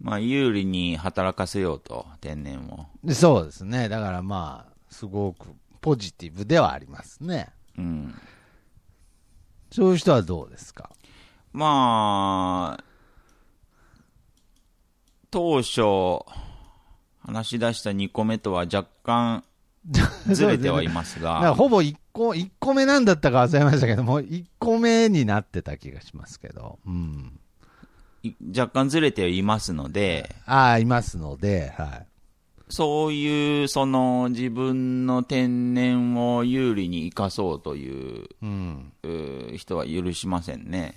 S2: まあ有利に働かせようと、天然を。
S1: でそうですね。だからまあ、すごくポジティブではありますね。
S2: うん。
S1: そういう人はどうですか？
S2: まあ、当初、話し出した2個目とは若干 ずれてはいますが、
S1: ほぼ1個、一個目なんだったか忘れましたけども、1個目になってた気がしますけど。うん。
S2: い若干ずれてはいますので、
S1: ああ、いますので、はい。
S2: そういう、その自分の天然を有利に生かそうという
S1: うん。
S2: うー人は許しませんね。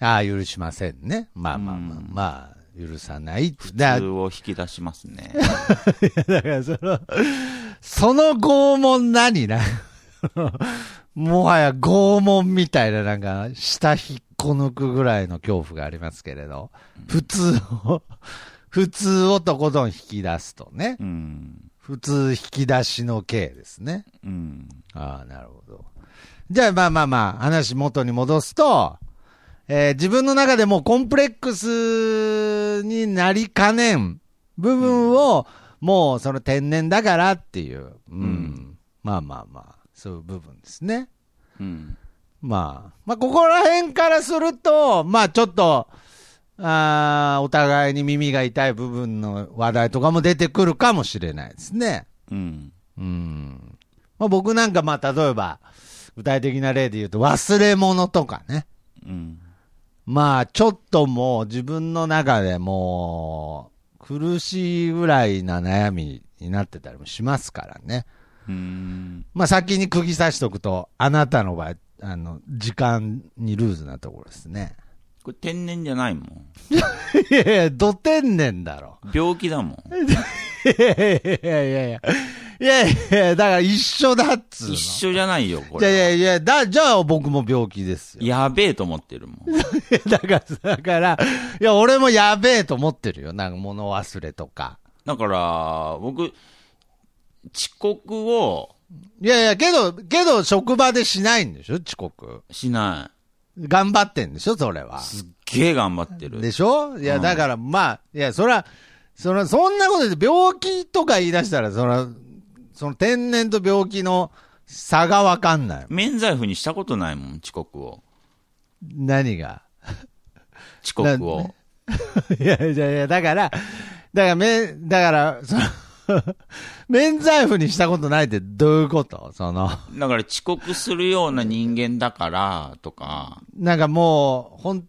S1: ああ、許しませんね。まあまあまあ、まあ、許さない
S2: 普通を引き出しますね。
S1: だからその、その拷問何？なもはや拷問みたいななんか、下引っこ抜くぐらいの恐怖がありますけれど、普通を、普通をとことん引き出すとね。
S2: うん。
S1: 普通引き出しの刑ですね。
S2: うん。
S1: ああ、なるほど。じゃあまあまあまあ、話元に戻すと、えー自分の中でもコンプレックスになりかねん部分を、もうその天然だからっていう、うん。
S2: ん
S1: まあまあまあ、そういう部分ですね。
S2: うん。
S1: まあ、まあここら辺からすると、まあちょっと、あーお互いに耳が痛い部分の話題とかも出てくるかもしれないですね。
S2: うん。
S1: うん。まあ、僕なんか、まあ、例えば、具体的な例で言うと、忘れ物とかね。
S2: うん。
S1: まあ、ちょっともう自分の中でもう、苦しいぐらいな悩みになってたりもしますからね。
S2: うん。
S1: まあ、先に釘刺しとくと、あなたの場合、あの、時間にルーズなところですね。
S2: これ天然じゃないもん。
S1: いやいや、ど天然だろ。
S2: 病気だもん。
S1: いやいやいやいやいや。いやいや、だから一緒だっつうの。
S2: 一緒じゃないよ、こ
S1: いやい
S2: れ。
S1: やいや、だ、じゃあ僕も病気ですよ。
S2: やべえと思ってるもん。
S1: だから、だから、いや、俺もやべえと思ってるよ。なんか物忘れとか。
S2: だから、僕、遅刻を
S1: いやいや、けど、けど職場でしないんでしょ？遅刻。
S2: しな
S1: 頑張ってんでしょ？それは
S2: い。。すっげえ頑張ってる。
S1: でしょ？いや、
S2: うん
S1: だから、まあ、いや、そら、そら、そんなことで病気とか言い出したら、そら、その天然と病気の差がわかんない。
S2: 免罪符にしたことないもん、遅刻を。
S1: 何が？
S2: 遅刻を。
S1: いやいやいや、だから、だから、め、だから、その、免罪符にしたことないってどういうこと？その、
S2: だから遅刻するような人間だから、とか、
S1: なんかもう、ほん、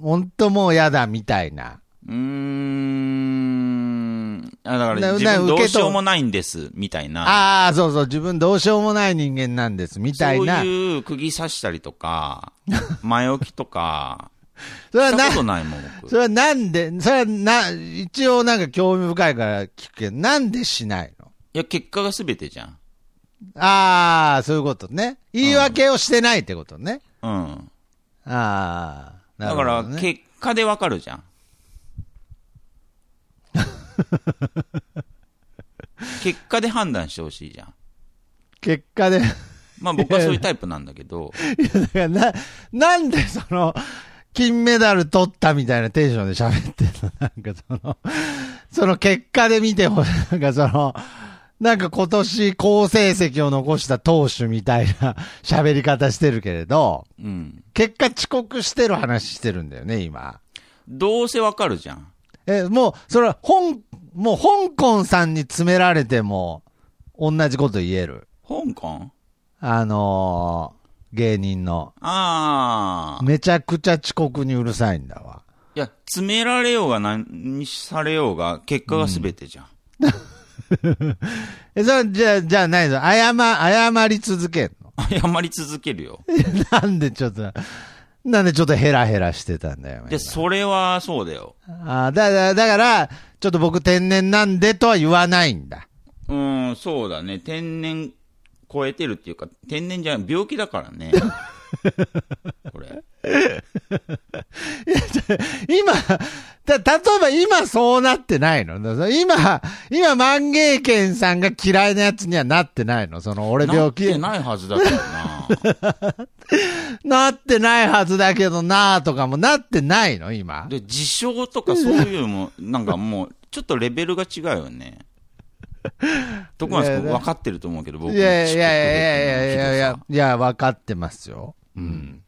S1: ほんともう嫌だみたいな。
S2: うーん、あだから
S1: な
S2: 自分どうしようもないんです、みたいな。
S1: ああ、そうそう、自分どうしようもない人間なんです、みたいな。
S2: そういう釘刺したりとか、前置きとか、
S1: それはな
S2: ないもん、僕。
S1: それはなんで、それはな、一応なんか興味深いから聞くけど、なんでしないの？
S2: いや、結果が全てじゃん。
S1: ああ、そういうことね。言い訳をしてないってことね。
S2: うん。
S1: ああ、な
S2: だから。結果でわかるじゃん。結果で判断してほしいじゃん。
S1: 結果で、
S2: まあ僕はそういうタイプなんだけど、
S1: だからな、なんでその、金メダル取ったみたいなテンションで喋ってんのなんかその、その結果で見てほしい。なんかその、なんか今年好成績を残した投手みたいな 喋り方してるけれど、
S2: うん。
S1: 結果遅刻してる話してるんだよね、今。
S2: どうせわかるじゃん。
S1: え、もう、それは、香、もう香港さんに詰められても、同じこと言える。
S2: 香港？
S1: あの芸人の。
S2: ああ。
S1: めちゃくちゃ遅刻にうるさいんだわ。
S2: いや、詰められようが何されようが、結果が全てじゃん。
S1: え、それ、じゃあ、じゃあ何ぞ、謝、謝り続けんの？
S2: 謝り続けるよ。
S1: なんでちょっと、なんでちょっとヘラヘラしてたんだよ。
S2: で、それはそうだよ。
S1: あだだだから、ちょっと僕天然なんでとは言わないんだ。
S2: うん、そうだね。天然超えてるっていうか、天然じゃない、病気だからね。これ。
S1: 今、だ、例えば今そうなってないの？今、今万芸犬さんが嫌いなやつにはなってないの？その俺病気。
S2: なってないはずだけどな。
S1: なってないはずだけどなとかもなってないの？今。
S2: で、自傷とかそういうのも、なんかもう、ちょっとレベルが違うよね。徳松君分かってると思うけど、僕
S1: いやいやいやいやいやいやいや
S2: や
S1: いや、分かってますよ。うん。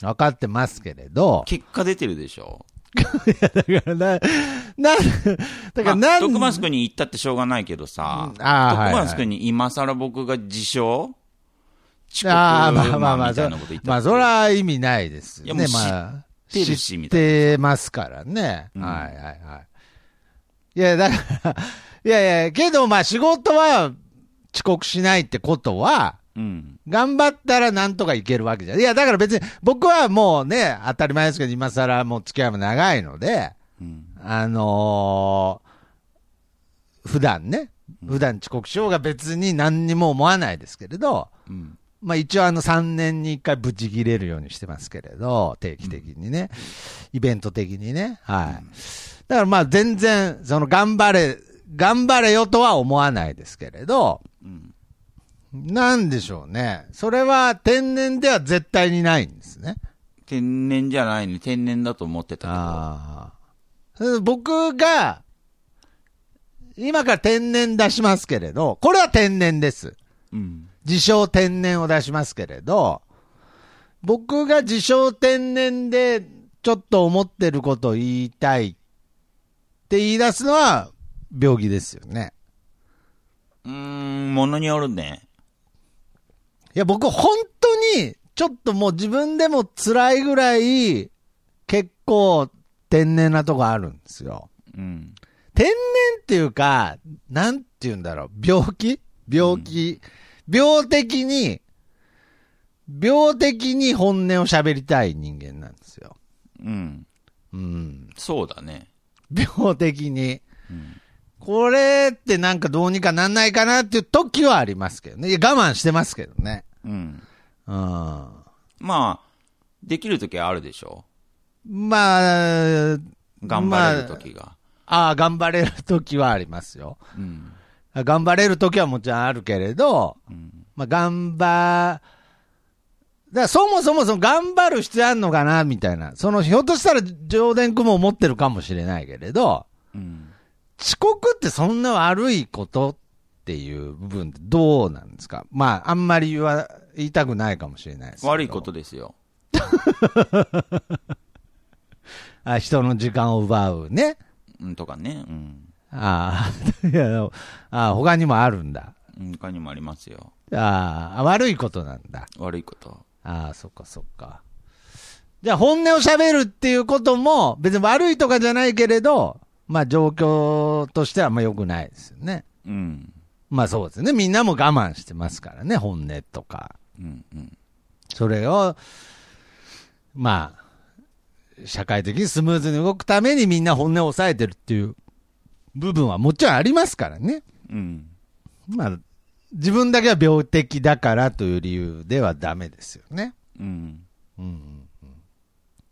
S1: 分かってますけれど。
S2: 結果出てるでしょ？
S1: だからな、な、だから
S2: まあ、
S1: なん
S2: 徳松君に言ったってしょうがないけどさ、
S1: うんあ
S2: 徳松君に今更僕が自傷遅刻
S1: ああ、まあまあまあ、
S2: みたいなこと言っ
S1: まあ、それは意味ないですよね。まあ、
S2: 知ってるしみたいな
S1: 知ってますからね。
S2: うん
S1: はいはいはい。いや、だから、いやいや、けどまあ仕事は遅刻しないってことは、
S2: うん。
S1: 頑張ったらなんとかいけるわけじゃん。いや、だから別に僕はもうね、当たり前ですけど、今更もう付き合いも長いので、
S2: うん。
S1: あのー普段ね、普段遅刻しようが別に何にも思わないですけれど、
S2: うん。
S1: まあ一応あの3年に1回ブチ切れるようにしてますけれど、定期的にね、イベント的にね、はい。だからまあ全然、その頑張れ、頑張れよとは思わないですけれど、
S2: うん。
S1: なんでしょうね。それは天然では絶対にないんですね。
S2: 天然じゃないね。天然だと思ってたけど。
S1: 僕が、今から天然出しますけれど、これは天然です。
S2: うん。
S1: 自称天然を出しますけれど、僕が自称天然でちょっと思ってることを言いたいって言い出すのは病気ですよね。
S2: うーん、ものによるね。
S1: いや、僕本当にちょっともう自分でも辛いぐらい結構天然なとこあるんですよ。
S2: うん。
S1: 天然っていうか、なんて言うんだろう、病気？病気、病的に、病的に本音を喋りたい人間なんですよ。
S2: うん。
S1: うん。
S2: そうだね。
S1: 病的に。
S2: うん。
S1: これってなんかどうにかなんないかなっていう時はありますけどね。いや、我慢してますけどね。
S2: うん。
S1: うん。
S2: まあ、できるときはあるでしょ？
S1: まあ、
S2: 頑張れるときが。
S1: ああ、頑張れる時はありますよ。
S2: うん。
S1: 頑張れる時はもちろんあるけれど、
S2: うん。
S1: まあ、頑張、だからそもそもその頑張る必要あんのかなみたいな。その、ひょっとしたら上田君も思ってるかもしれないけれど、
S2: うん。
S1: 遅刻ってそんな悪いことっていう部分ってどうなんですか？まあ、あんまり言わ、言いたくないかもしれないです。
S2: 悪いことですよ。
S1: あ人の時間を奪うね。
S2: うん、とかね。うん。
S1: ああ、いや、ああ、他にもあるんだ。
S2: うん他にもありますよ。
S1: ああ、悪いことなんだ。
S2: 悪いこと。
S1: ああ、そっかそっか。じゃあ本音を喋るっていうことも別に悪いとかじゃないけれど、まあ状況としてはあんま良くないですよね。
S2: うん。
S1: まあそうですね。みんなも我慢してますからね、本音とか。
S2: うん。うん。
S1: それを、まあ、社会的にスムーズに動くためにみんな本音を抑えてるっていう部分はもちろんありますからね。
S2: うん。
S1: まあ、自分だけは病的だからという理由ではダメですよね。
S2: うん。
S1: うんうんうん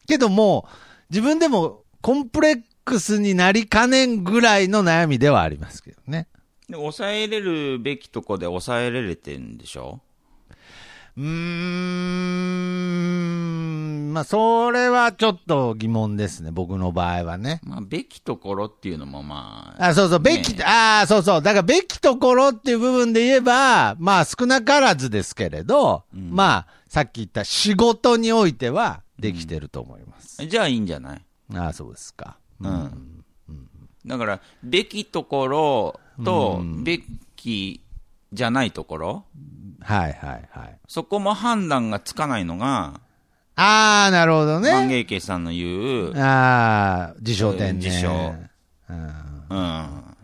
S1: けどもう、自分でもコンプレックスになりかねんぐらいの悩みではありますけどね。
S2: で、抑えれるべきとこで抑えられてんでしょ？
S1: うーん、まあ、それはちょっと疑問ですね、僕の場合はね。
S2: まあ、べきところっていうのもまあ、
S1: あ、そうそう、べき、
S2: ね
S1: ああ、そうそう。だから、べきところっていう部分で言えば、まあ、少なからずですけれど、
S2: うん
S1: まあ、さっき言った仕事においてはできてると思います。
S2: じゃあいいんじゃない？
S1: ああ、そうですか。
S2: うんだから、べきところと
S1: うん、
S2: べきじゃないところ
S1: はいはいはい。
S2: そこも判断がつかないのが、
S1: あー、なるほど
S2: 万
S1: ね。
S2: 芸家さんの言う、
S1: あー、自称天然。
S2: 自称
S1: うん。
S2: うん。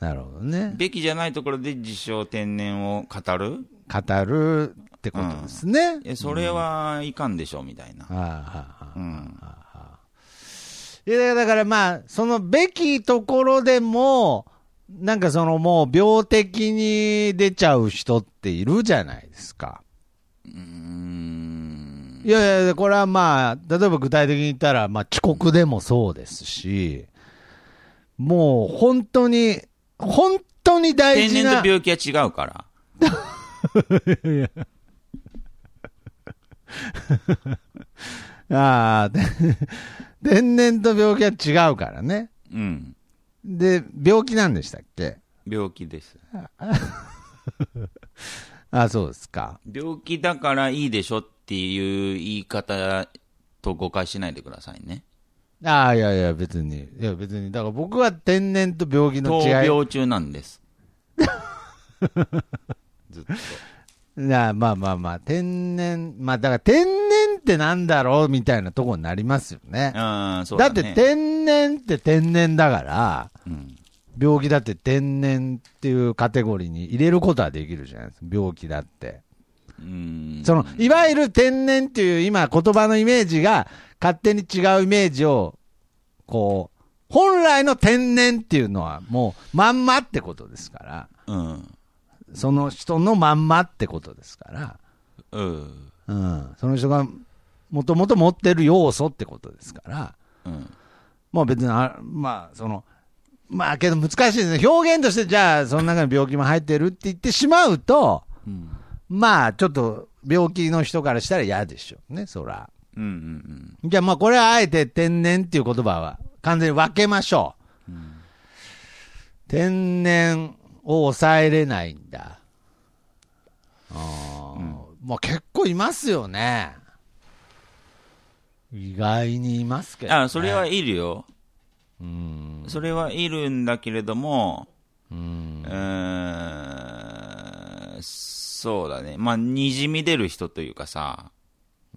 S1: なるほどね。
S2: べきじゃないところで自称天然を語る？
S1: 語るってことですね。
S2: え、それはいかんでしょ、みたいな。
S1: あーはーはー
S2: うん。
S1: いや、だからまあ、そのべきところでも、なんかそのもう病的に出ちゃう人っているじゃないですか。
S2: うーん。
S1: いやいや、これはまあ、例えば具体的に言ったら、まあ遅刻でもそうですし、もう本当に、本当に大
S2: 天然
S1: 事な。
S2: と病気は違うから。
S1: ああ、で天然と病気は違うからね。
S2: うん。
S1: で、病気なんでしたっけ？
S2: 病気です。
S1: あそうですか。
S2: 病気だからいいでしょっていう言い方と誤解しないでくださいね。
S1: ああ、いやいや、別に。いや、別に。だから僕は天然と病気の違い。
S2: 闘病中なんです。ずっと。
S1: いや、まあまあまあ、天然、まあだから天然ってなんだろうみたいなところになりますよね。
S2: うん、そうだ、
S1: だって
S2: ね。
S1: 天然って天然だから、
S2: うん。
S1: 病気だって天然っていうカテゴリーに入れることはできるじゃないですか。病気だって。
S2: うん。
S1: その、いわゆる天然っていう今言葉のイメージが勝手に違うイメージを、こう、本来の天然っていうのはもうまんまってことですから、
S2: うん。
S1: その人のまんまってことですから、
S2: うん。
S1: うん、その人がもともと持ってる要素ってことですから、
S2: うん。
S1: まあ別にあ、まあその、まあけど難しいですね。表現としてじゃあその中に病気も入ってるって言ってしまうと、
S2: うん。
S1: まあちょっと病気の人からしたら嫌でしょうね、そら。
S2: うん。うん。
S1: じゃあまあこれはあえて天然っていう言葉は完全に分けましょう。天然を抑えれないんだ。あーまあ結構いますよね。意外にいますけど、ね。
S2: あ、それはいるよ。
S1: うん。
S2: それはいるんだけれども、
S1: うん
S2: う。ーん、そうだね。まあ、にじみ出る人というかさ、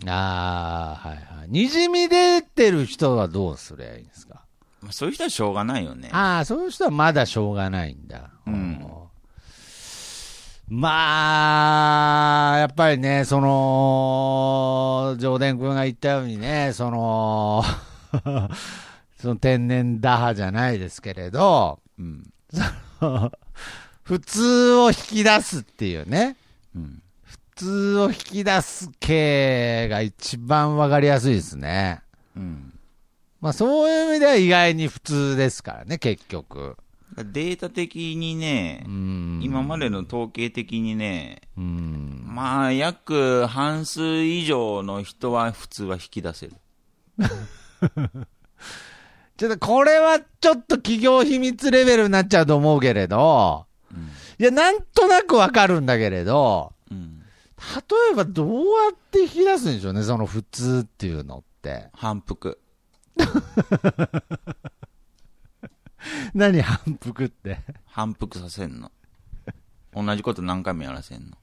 S1: ああ、はいはい。にじみ出てる人はどうすりゃいいんですか？
S2: まあそういう人はしょうがないよね。
S1: ああ、そういう人はまだしょうがないんだ。
S2: うん
S1: まあ、やっぱりね、その、上田君が言ったようにね、その、その天然打破じゃないですけれど、
S2: うん。
S1: 普通を引き出すっていうね、
S2: うん。
S1: 普通を引き出す系が一番わかりやすいですね。
S2: うん。
S1: まあそういう意味では意外に普通ですからね、結局。
S2: データ的にね
S1: う、ん。
S2: 今までの統計的にね、
S1: うん。
S2: まあ、約半数以上の人は普通は引き出せる。
S1: ちょっとこれはちょっと企業秘密レベルになっちゃうと思うけれど、
S2: うん。
S1: いや、なんとなくわかるんだけれど、
S2: うん。
S1: 例えばどうやって引き出すんでしょうね、その普通っていうのって。
S2: 反復。
S1: 何反復って？
S2: 反復させんの。同じこと何回もやらせんの。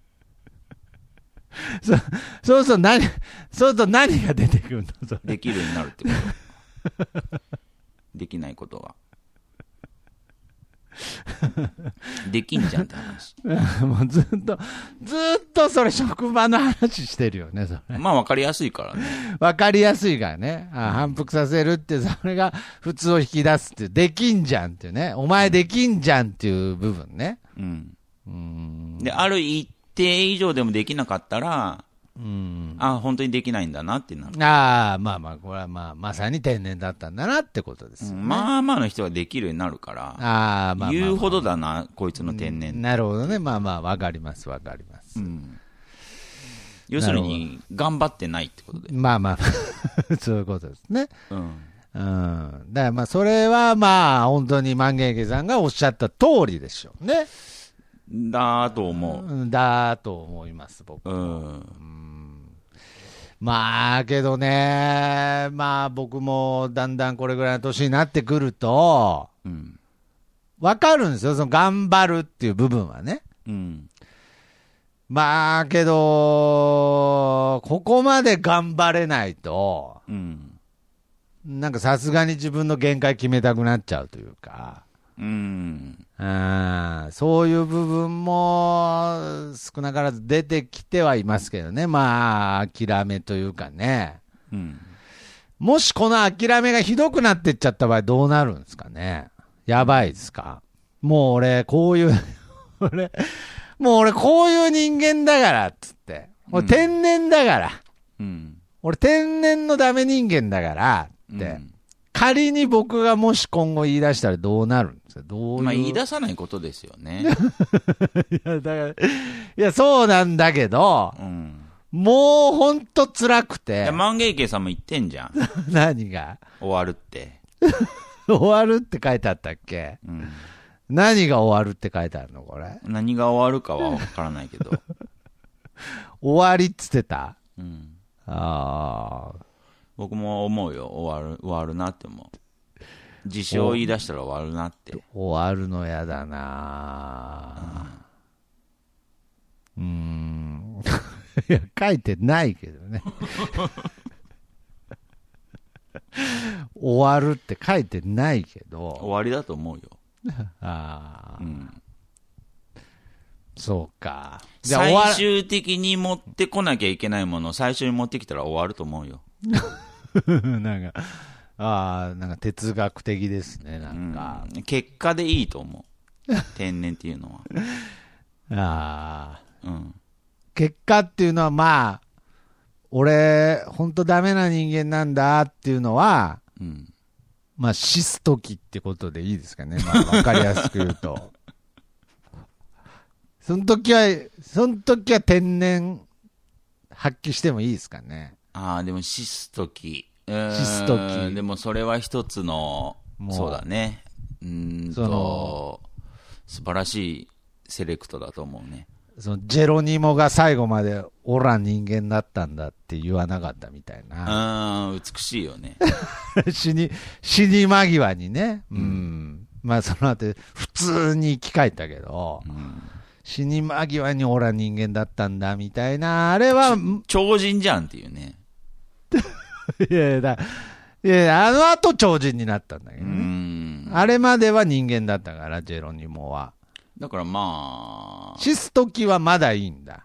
S1: そそうすると何、そうすると何が出てくるの？
S2: できるようになるってこと。できないことが。できんじゃんって話。
S1: もうずっと、ずっとそれ職場の話してるよね、それ。
S2: まあ分かりやすいからね。
S1: わかりやすいからね。あ反復させるって、それが普通を引き出すってできんじゃんっていうね。お前できんじゃんっていう部分ね。
S2: うん。
S1: うん。
S2: で、ある一定以上でもできなかったら、
S1: うん。
S2: あ、本当にできないんだなってなる。
S1: ああ、まあまあ、これはまあ、まさに天然だったんだなってことですよね。
S2: うんまあまあの人ができるようになるから、
S1: ああ、まあまあ、
S2: 言うほどだな、こいつの天然。
S1: なるほどね。まあまあ、わかります、わかります。
S2: うん要するに、頑張ってないってことで。
S1: まあまあ、そういうことですね。
S2: うん。
S1: うん。だからまあ、それはまあ、本当に万元家さんがおっしゃった通りでしょうね。
S2: だと思う。
S1: うんだと思います、僕
S2: う
S1: も。
S2: ん。
S1: まあ、けどね、まあ僕もだんだんこれぐらいの年になってくると、
S2: うん。
S1: わかるんですよ、その頑張るっていう部分はね。
S2: うん。
S1: まあ、けど、ここまで頑張れないと、
S2: うん。
S1: なんかさすがに自分の限界決めたくなっちゃうというか、
S2: うん。
S1: うん、そういう部分も少なからず出てきてはいますけどね。まあ、諦めというかね。
S2: うん。
S1: もしこの諦めがひどくなってっちゃった場合どうなるんですかね。やばいですか。もう俺、こういう、俺、もう俺こういう人間だから、っつって。俺
S2: うん
S1: 天然だから。
S2: うん。
S1: 俺天然のダメ人間だから、って。
S2: うん
S1: 仮に僕がもし今後言い出したらどうなるんですか？どう。
S2: まあ、言い出さないことですよね。
S1: いや、だから、いや、そうなんだけど、
S2: うん。
S1: もうほんと辛く
S2: い
S1: て
S2: や、、万芸家さんも言ってんじゃん。
S1: 何が？
S2: 終わるって。
S1: 終わるって書いてあったっけ？
S2: うん。
S1: 何が終わるって書いてあるのこれ？
S2: 何が終わるかは分からないけど。
S1: 終わりっつってた？
S2: うん。
S1: ああ。
S2: 僕も思うよ。終わる、終わるなって思う。自称を言い出したら終わるなって。
S1: 終わるのやだなうーん。いや、書いてないけどね。終わるって書いてないけ
S2: 終
S1: ど、
S2: わりだと思うよ。
S1: ああ
S2: う、ん。
S1: そうか。
S2: 最終的に持ってこなきゃいけないものを最初に持ってきたら終わると思うよ。
S1: なんか、ああ、なんか哲学的ですね、な
S2: うん
S1: か。
S2: ん。結果でいいと思う。天然っていうのは。
S1: ああ。
S2: うん。
S1: 結果っていうのはまあ、俺、本当ダメな人間なんだっていうのは、
S2: うん。
S1: まあ、死す時ってことでいいですかね。まあ、わかりやすく言うと。その時は、その時は天然発揮してもいいですかね。
S2: ああ、でも死すとき。うーん
S1: 死す時
S2: でもそれは一つのそうだね。うーんと、素晴らしいセレクトだと思うね。
S1: そのジェロニモが最後まで、オラ人間だったんだって言わなかったみたいうな。
S2: ーん、美しいよね。
S1: 死に、死に間際にね。うん。まあ、その後、普通に生き返ったけど、
S2: うん
S1: 死に間際にオラ人間だったんだみたいな、あれは、
S2: 超人じゃんっていうね。
S1: いやいやだ、いやあの後超人になったんだけどね。
S2: ん。
S1: あれまでは人間だったから、ジェロニモは。
S2: だからまあ、
S1: 死す時はまだいいんだ。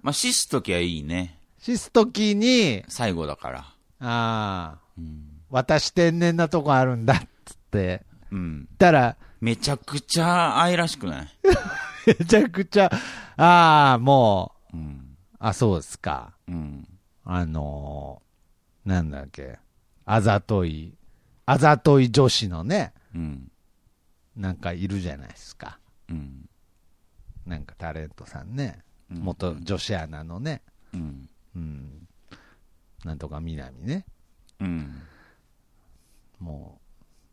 S2: まあ死すときはいいね。
S1: 死す時に、
S2: 最後だから。
S1: ああ、
S2: うん。
S1: 私天然なとこあるんだっつって、
S2: うん。
S1: たら、
S2: めちゃくちゃ愛らしくない？
S1: めちゃくちゃ、ああ、もう、
S2: うん。
S1: あ、そうですか。
S2: うん。
S1: あのーなんだっけ、あざとい、あざとい女子のね、
S2: うん。
S1: なんかいるじゃないですか。
S2: うん。
S1: なんかタレントさんね。
S2: うん
S1: 元女子アナのね。
S2: うん。
S1: うん。なんとか南ね。
S2: うん。
S1: も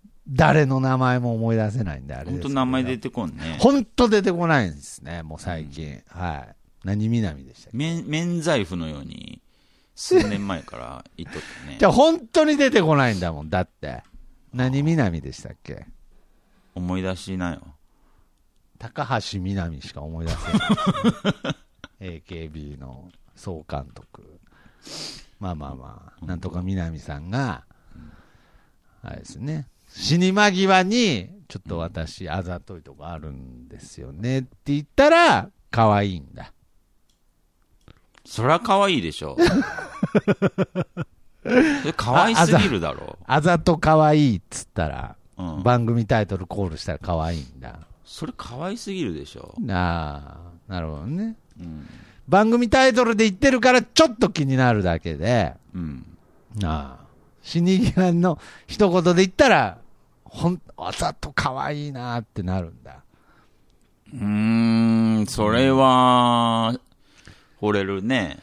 S1: う、誰の名前も思い出せないんで、あれです
S2: 本当名前出てこんね。
S1: 本当出てこないんですね、もう最近。はい。何南でしたっけ？
S2: 免免罪符のように、数年前から言っとったね
S1: じ。ゃあ本当に出てこないんだもん、だって。何南でしたっけ？
S2: 思い出しなよ。
S1: 高橋みなみしか思い出せない AKB の総監督。まあまあまあ、なんとかみなみさんが、あれですね、死に間際に、ちょっと私、あざといとこあるんですよねって言ったら、可愛いんだ。
S2: そりゃ可愛いでしょ。それ可愛すぎるだろ。
S1: あざと可愛いっつったら、
S2: うん。
S1: 番組タイトルコールしたら可愛いんだ。
S2: それ可愛すぎるでしょ。
S1: ああ、なるほどね。
S2: うん。
S1: 番組タイトルで言ってるからちょっと気になるだけで、
S2: うん。
S1: ああ。死に際の一言で言ったら、ほん、わざと可愛いなってなるんだ。
S2: うーん、それは、惚れるね。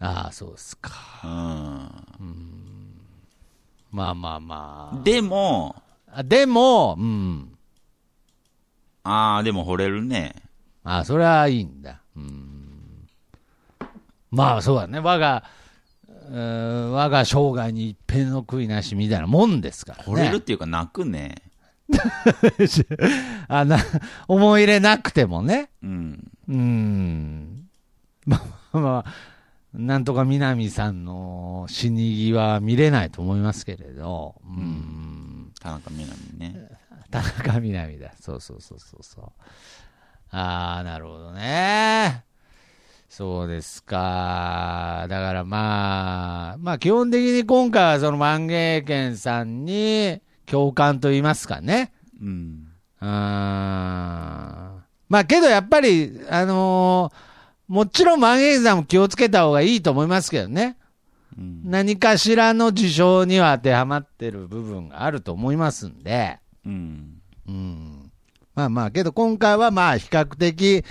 S1: ああ、そうですか。
S2: うん。
S1: まあまあま
S2: でも、
S1: あ。あでも、うん。
S2: ああ、でも惚れるね。
S1: ああ、それはいいんだ。うん。まあそうだね。我が、うー我が生涯に一片の悔いなしみたいなもんですからね。
S2: 惚れるっていうか泣くね。
S1: あな、思い入れなくてもね。
S2: うん。
S1: うん。まあ まあ、なんとか南さんの死に際は見れないと思いますけれど、うん、
S2: 田中みな実ね。
S1: 田中みな実だ。そうそうそうそうそう。ああ、なるほどね。そうですか。だからまあ、まあ基本的に今回はその万芸軒さんに共感と言いますかね。
S2: うん。
S1: うーん。まあけどやっぱり、あのーもちろん万芸軒さんも気をつけた方がいいと思いますけどね。
S2: うん。
S1: 何かしらの事象には当てはまってる部分があると思いますんで。
S2: うん。
S1: うんまあまあ、けど今回はまあ比較的、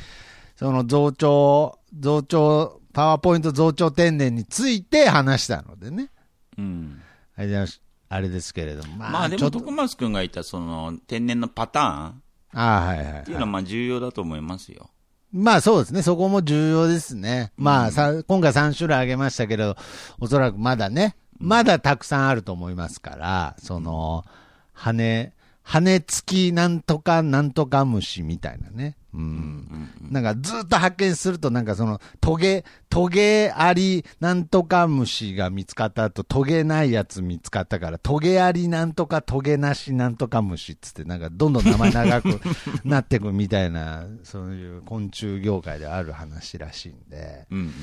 S1: その増長、増長、パワーポイント増長天然について話したのでね。
S2: うん。
S1: あれであれですけれども。まあ、
S2: まあでも、徳松君が言ったその天然のパターンっ
S1: ああ、はいはい、はい
S2: ていうのはまあ重要だと思いますよ。
S1: まあそうですね。そこも重要ですね。まあさ、今回3種類あげましたけど、おそらくまだね、まだたくさんあると思いますから、その、羽、羽付きなんとかなんとか虫みたいなね。うん。なんかずっと発見すると、なんかその、トゲ、トゲありなんとか虫が見つかった後、トゲないやつ見つかったから、トゲありなんとかトゲなしなんとか虫っつって、なんかどんどん名前長く なってくみたいな、そういう昆虫業界である話らしいんで。
S2: うんうん。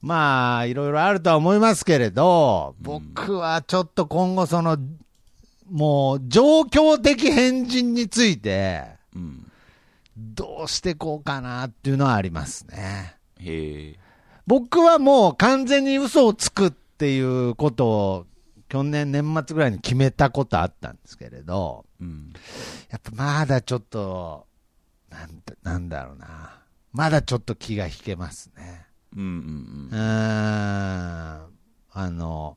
S1: まあ、いろいろあるとは思いますけれど、僕はちょっと今後その、もう状況的変人について、
S2: うん。
S1: どうしてこうかなっていうのはありますね。僕はもう完全に嘘をつくっていうことを、去年年末ぐらいに決めたことあったんですけれど、
S2: うん。
S1: やっぱまだちょっと、なんだなんだろうな。まだちょっと気が引けますね。
S2: うんうん
S1: うーん。あの、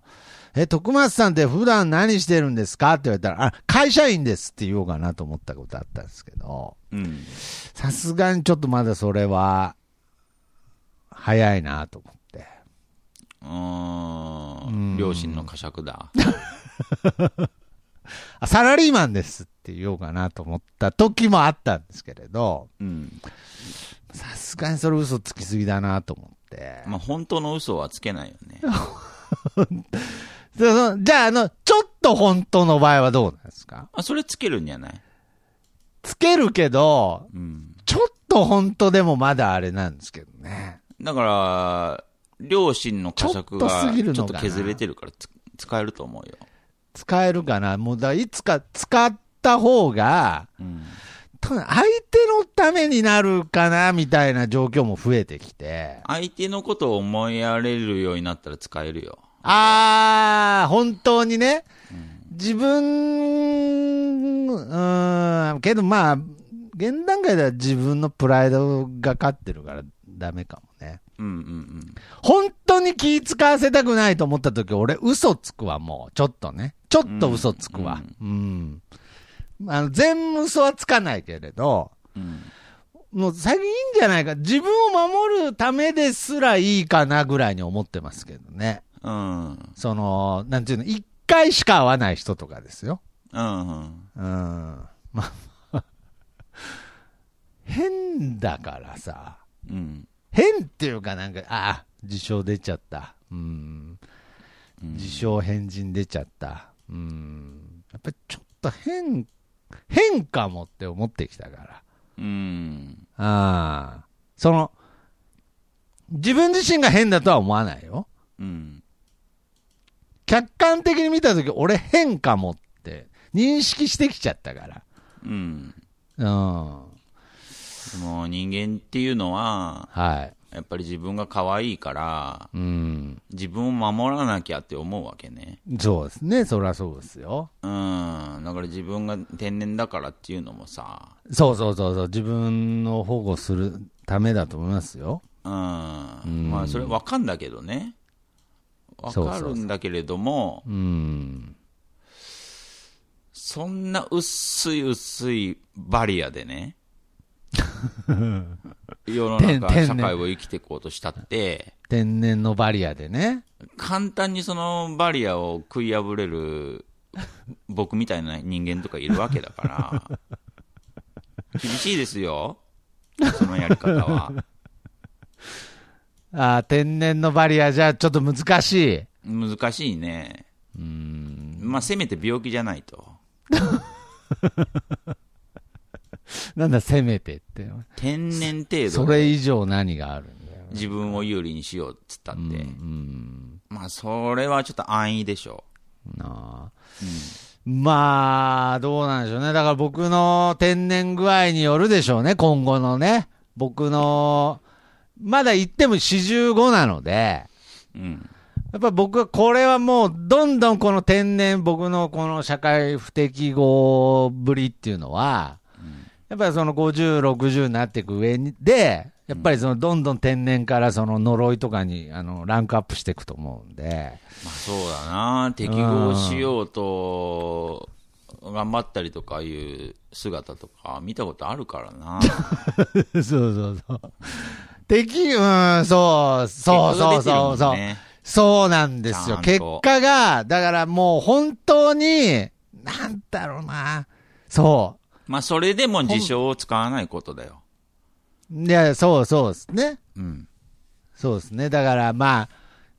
S1: え、徳松さんって普段何してるんですか？って言われたら、あ、会社員ですって言おうかなと思ったことあったんですけど。さすがにちょっとまだそれは、早いなと思って。
S2: う
S1: ん
S2: ん。両親の呵責だ。
S1: あ、サラリーマンですって言おうかなと思った時もあったんですけれど、
S2: うん。
S1: さすがにそれ嘘つきすぎだなと思って。
S2: まあ本当の嘘はつけないよね。
S1: でそのじゃあ、あの、ちょっと本当の場合はどうなんですか？
S2: あ、それつけるんじゃない？
S1: つけるけど、
S2: うん。
S1: ちょっと本当でもまだあれなんですけどね。
S2: だから、両親の呵責
S1: ちょっとすぎる
S2: がちょっと削れてるからつ使えると思うよ。
S1: 使えるかな？もうだ、いつか使った方が、
S2: うん。
S1: 多分相手のためになるかなみたいな状況も増えてきて。
S2: 相手のことを思いやれるようになったら使えるよ。
S1: あー、本当にね。自分、うーん、けどまあ、現段階では自分のプライドが勝ってるからダメかもね。
S2: うんうんうん。
S1: 本当に気使わせたくないと思った時、俺嘘つくわ、もう。ちょっとね。ちょっと嘘つくわ。うん。あの、全嘘はつかないけれど、
S2: うん。
S1: もう最近いいんじゃないか。自分を守るためですらいいかなぐらいに思ってますけどね。
S2: うん。
S1: その、なんていうの、一回しか会わない人とかですよ。
S2: うん。
S1: うん。まあ、変だからさ。
S2: うん。
S1: 変っていうかなんか、ああ、自称出ちゃった。うん。自称変人出ちゃった。うん。やっぱりちょっと変、変かもって思ってきたから。
S2: うん。
S1: ああ。その、自分自身が変だとは思わないよ。
S2: うん。
S1: 客観的に見たとき、俺変かもって認識してきちゃったから。
S2: うん。
S1: うん。
S2: も人間っていうのは、
S1: い。
S2: やっぱり自分が可愛いから、
S1: うん。
S2: 自分を守らなきゃって思うわけね。
S1: そうですね。そりゃそうですよ。
S2: うん。だから自分が天然だからっていうのもさ、
S1: そうそうそうそう。自分を保護するためだと思いますよ。
S2: うん。
S1: ん
S2: まあ、それわかんだけどね。わかるんだけれども、
S1: うん。
S2: そんな薄い薄いバリアでね、世の中、社会を生きていこうとしたって、
S1: 天然のバリアでね。
S2: 簡単にそのバリアを食い破れる僕みたいな人間とかいるわけだから、厳しいですよ、そのやり方は。
S1: あー天然のバリアじゃちょっと難しい。
S2: 難しいね。
S1: うん。
S2: まあ、せめて病気じゃないと。
S1: なんだ、せめてって。
S2: 天然程
S1: そ
S2: 度で
S1: れ以上何があるんだよ。
S2: 自分を有利にしようっつったって。
S1: うん。
S2: まあ、それはちょっと安易でしょ
S1: なあ
S2: う。
S1: まあ、どうなんでしょうね。だから僕の天然具合によるでしょうね、今後のね。僕の、まだ言っても45なので、
S2: うん。うん。
S1: やっぱ僕はこれはもう、どんどんこの天然、僕のこの社会不適合ぶりっていうのは、やっぱりその50、60になっていく上にで、やっぱりそのどんどん天然からその呪いとかにあのランクアップしていくと思うんで、
S2: まあ、そうだな。適合しようと、頑張ったりとかいう姿とか見たことあるからな。
S1: そうそうそう。敵、うん、そう、そうそうそうそう。そうなんですよ。結果が、だからもう本当に、なんだろうな。そ
S2: まあ、それでも自称を使わないことだよ。
S1: う。いや、そうそうですね。
S2: うん。
S1: そうですね。だからまあ、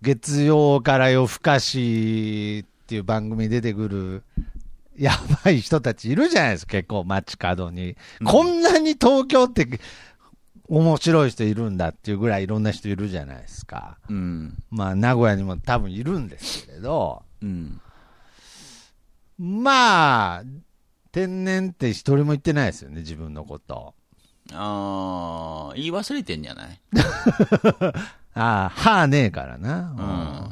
S1: 月曜から夜更かしっていう番組に出てくる、やばい人たちいるじゃないですか、結構街角に。
S2: うん
S1: こんなに東京って面白い人いるんだっていうぐらいいろんな人いるじゃないですか。
S2: うん。
S1: まあ、名古屋にも多分いるんですけれど、
S2: うん。
S1: まあ、天然って一人も言ってないですよね、自分のこと。
S2: ああ、言い忘れてんじゃない？
S1: ああ、歯ねえからな。
S2: う
S1: うん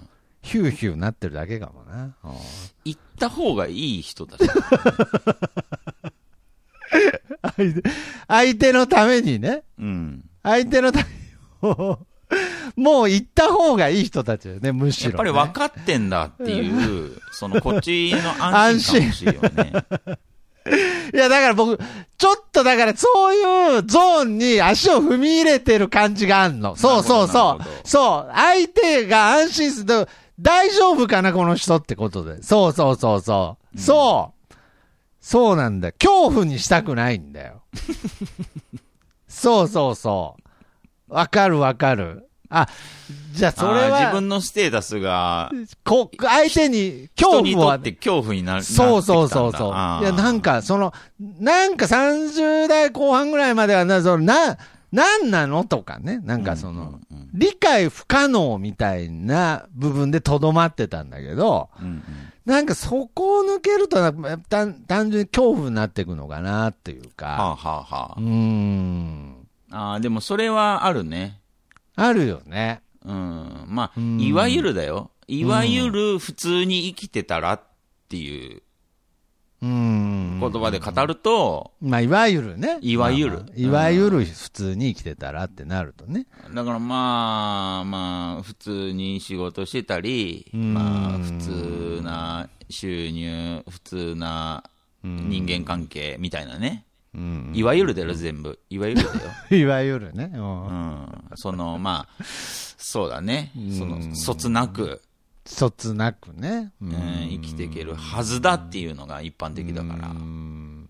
S2: ん。
S1: ヒューヒューなってるだけかもな。うん
S2: 言った方がいい人だし。
S1: 相 手相手のためにね。
S2: うん。
S1: 相手のためにも、もう行った方がいい人たちだよね、むしろ、ね。
S2: やっぱり分かってんだっていう、そのこっちの安心感欲しいよね。
S1: いや、だから僕、ちょっとだからそういうゾーンに足を踏み入れてる感じがあんの。そうそう
S2: な
S1: そう。そう。相手が安心する。大丈夫かな、この人ってことで。そうそうそうそう。そう。そうなんだ。恐怖にしたくないんだよ。そうそうそう。わかるわかる。あ、じゃあそれ
S2: あー自
S1: は、
S2: 分のステータスが、
S1: こ相手に
S2: 人
S1: 恐怖は
S2: って恐怖になる。
S1: そうそうそうそう。いや、なん、か、その、なんか30代後半ぐらいまではな、その、な、なんなのとかね。なんかその、理解不可能みたいな部分でとどまってたんだけど、
S2: うんうん
S1: なんかそこを抜けると単、単純に恐怖になっていくのかなっていう
S2: はあ、
S1: か。
S2: はあは
S1: うーん。
S2: あ、あーでもそれはあるね。
S1: あるよね。
S2: うん。まあ、
S1: うん
S2: いわゆるだよ。いわゆる普通に生きてたらっていう。言葉で語ると、
S1: まあ、いわゆるね。
S2: いわゆる
S1: まあまあいわゆる普通に生きてたらってなるとね。
S2: だからまあ、まあ、普通に仕事してたり、
S1: うん
S2: まあ、普通な収入、普通な人間関係みたいなね。
S1: うん。
S2: いわゆるだよ、全部。いわゆるだよ。
S1: いわゆるね。うん
S2: うん。その、まあ、そうだね。そ
S1: うん
S2: の、そつなく、
S1: そつなくね。う
S2: うんん、生きていけるはずだっていうのが一般的だから。
S1: う
S2: うん。
S1: ん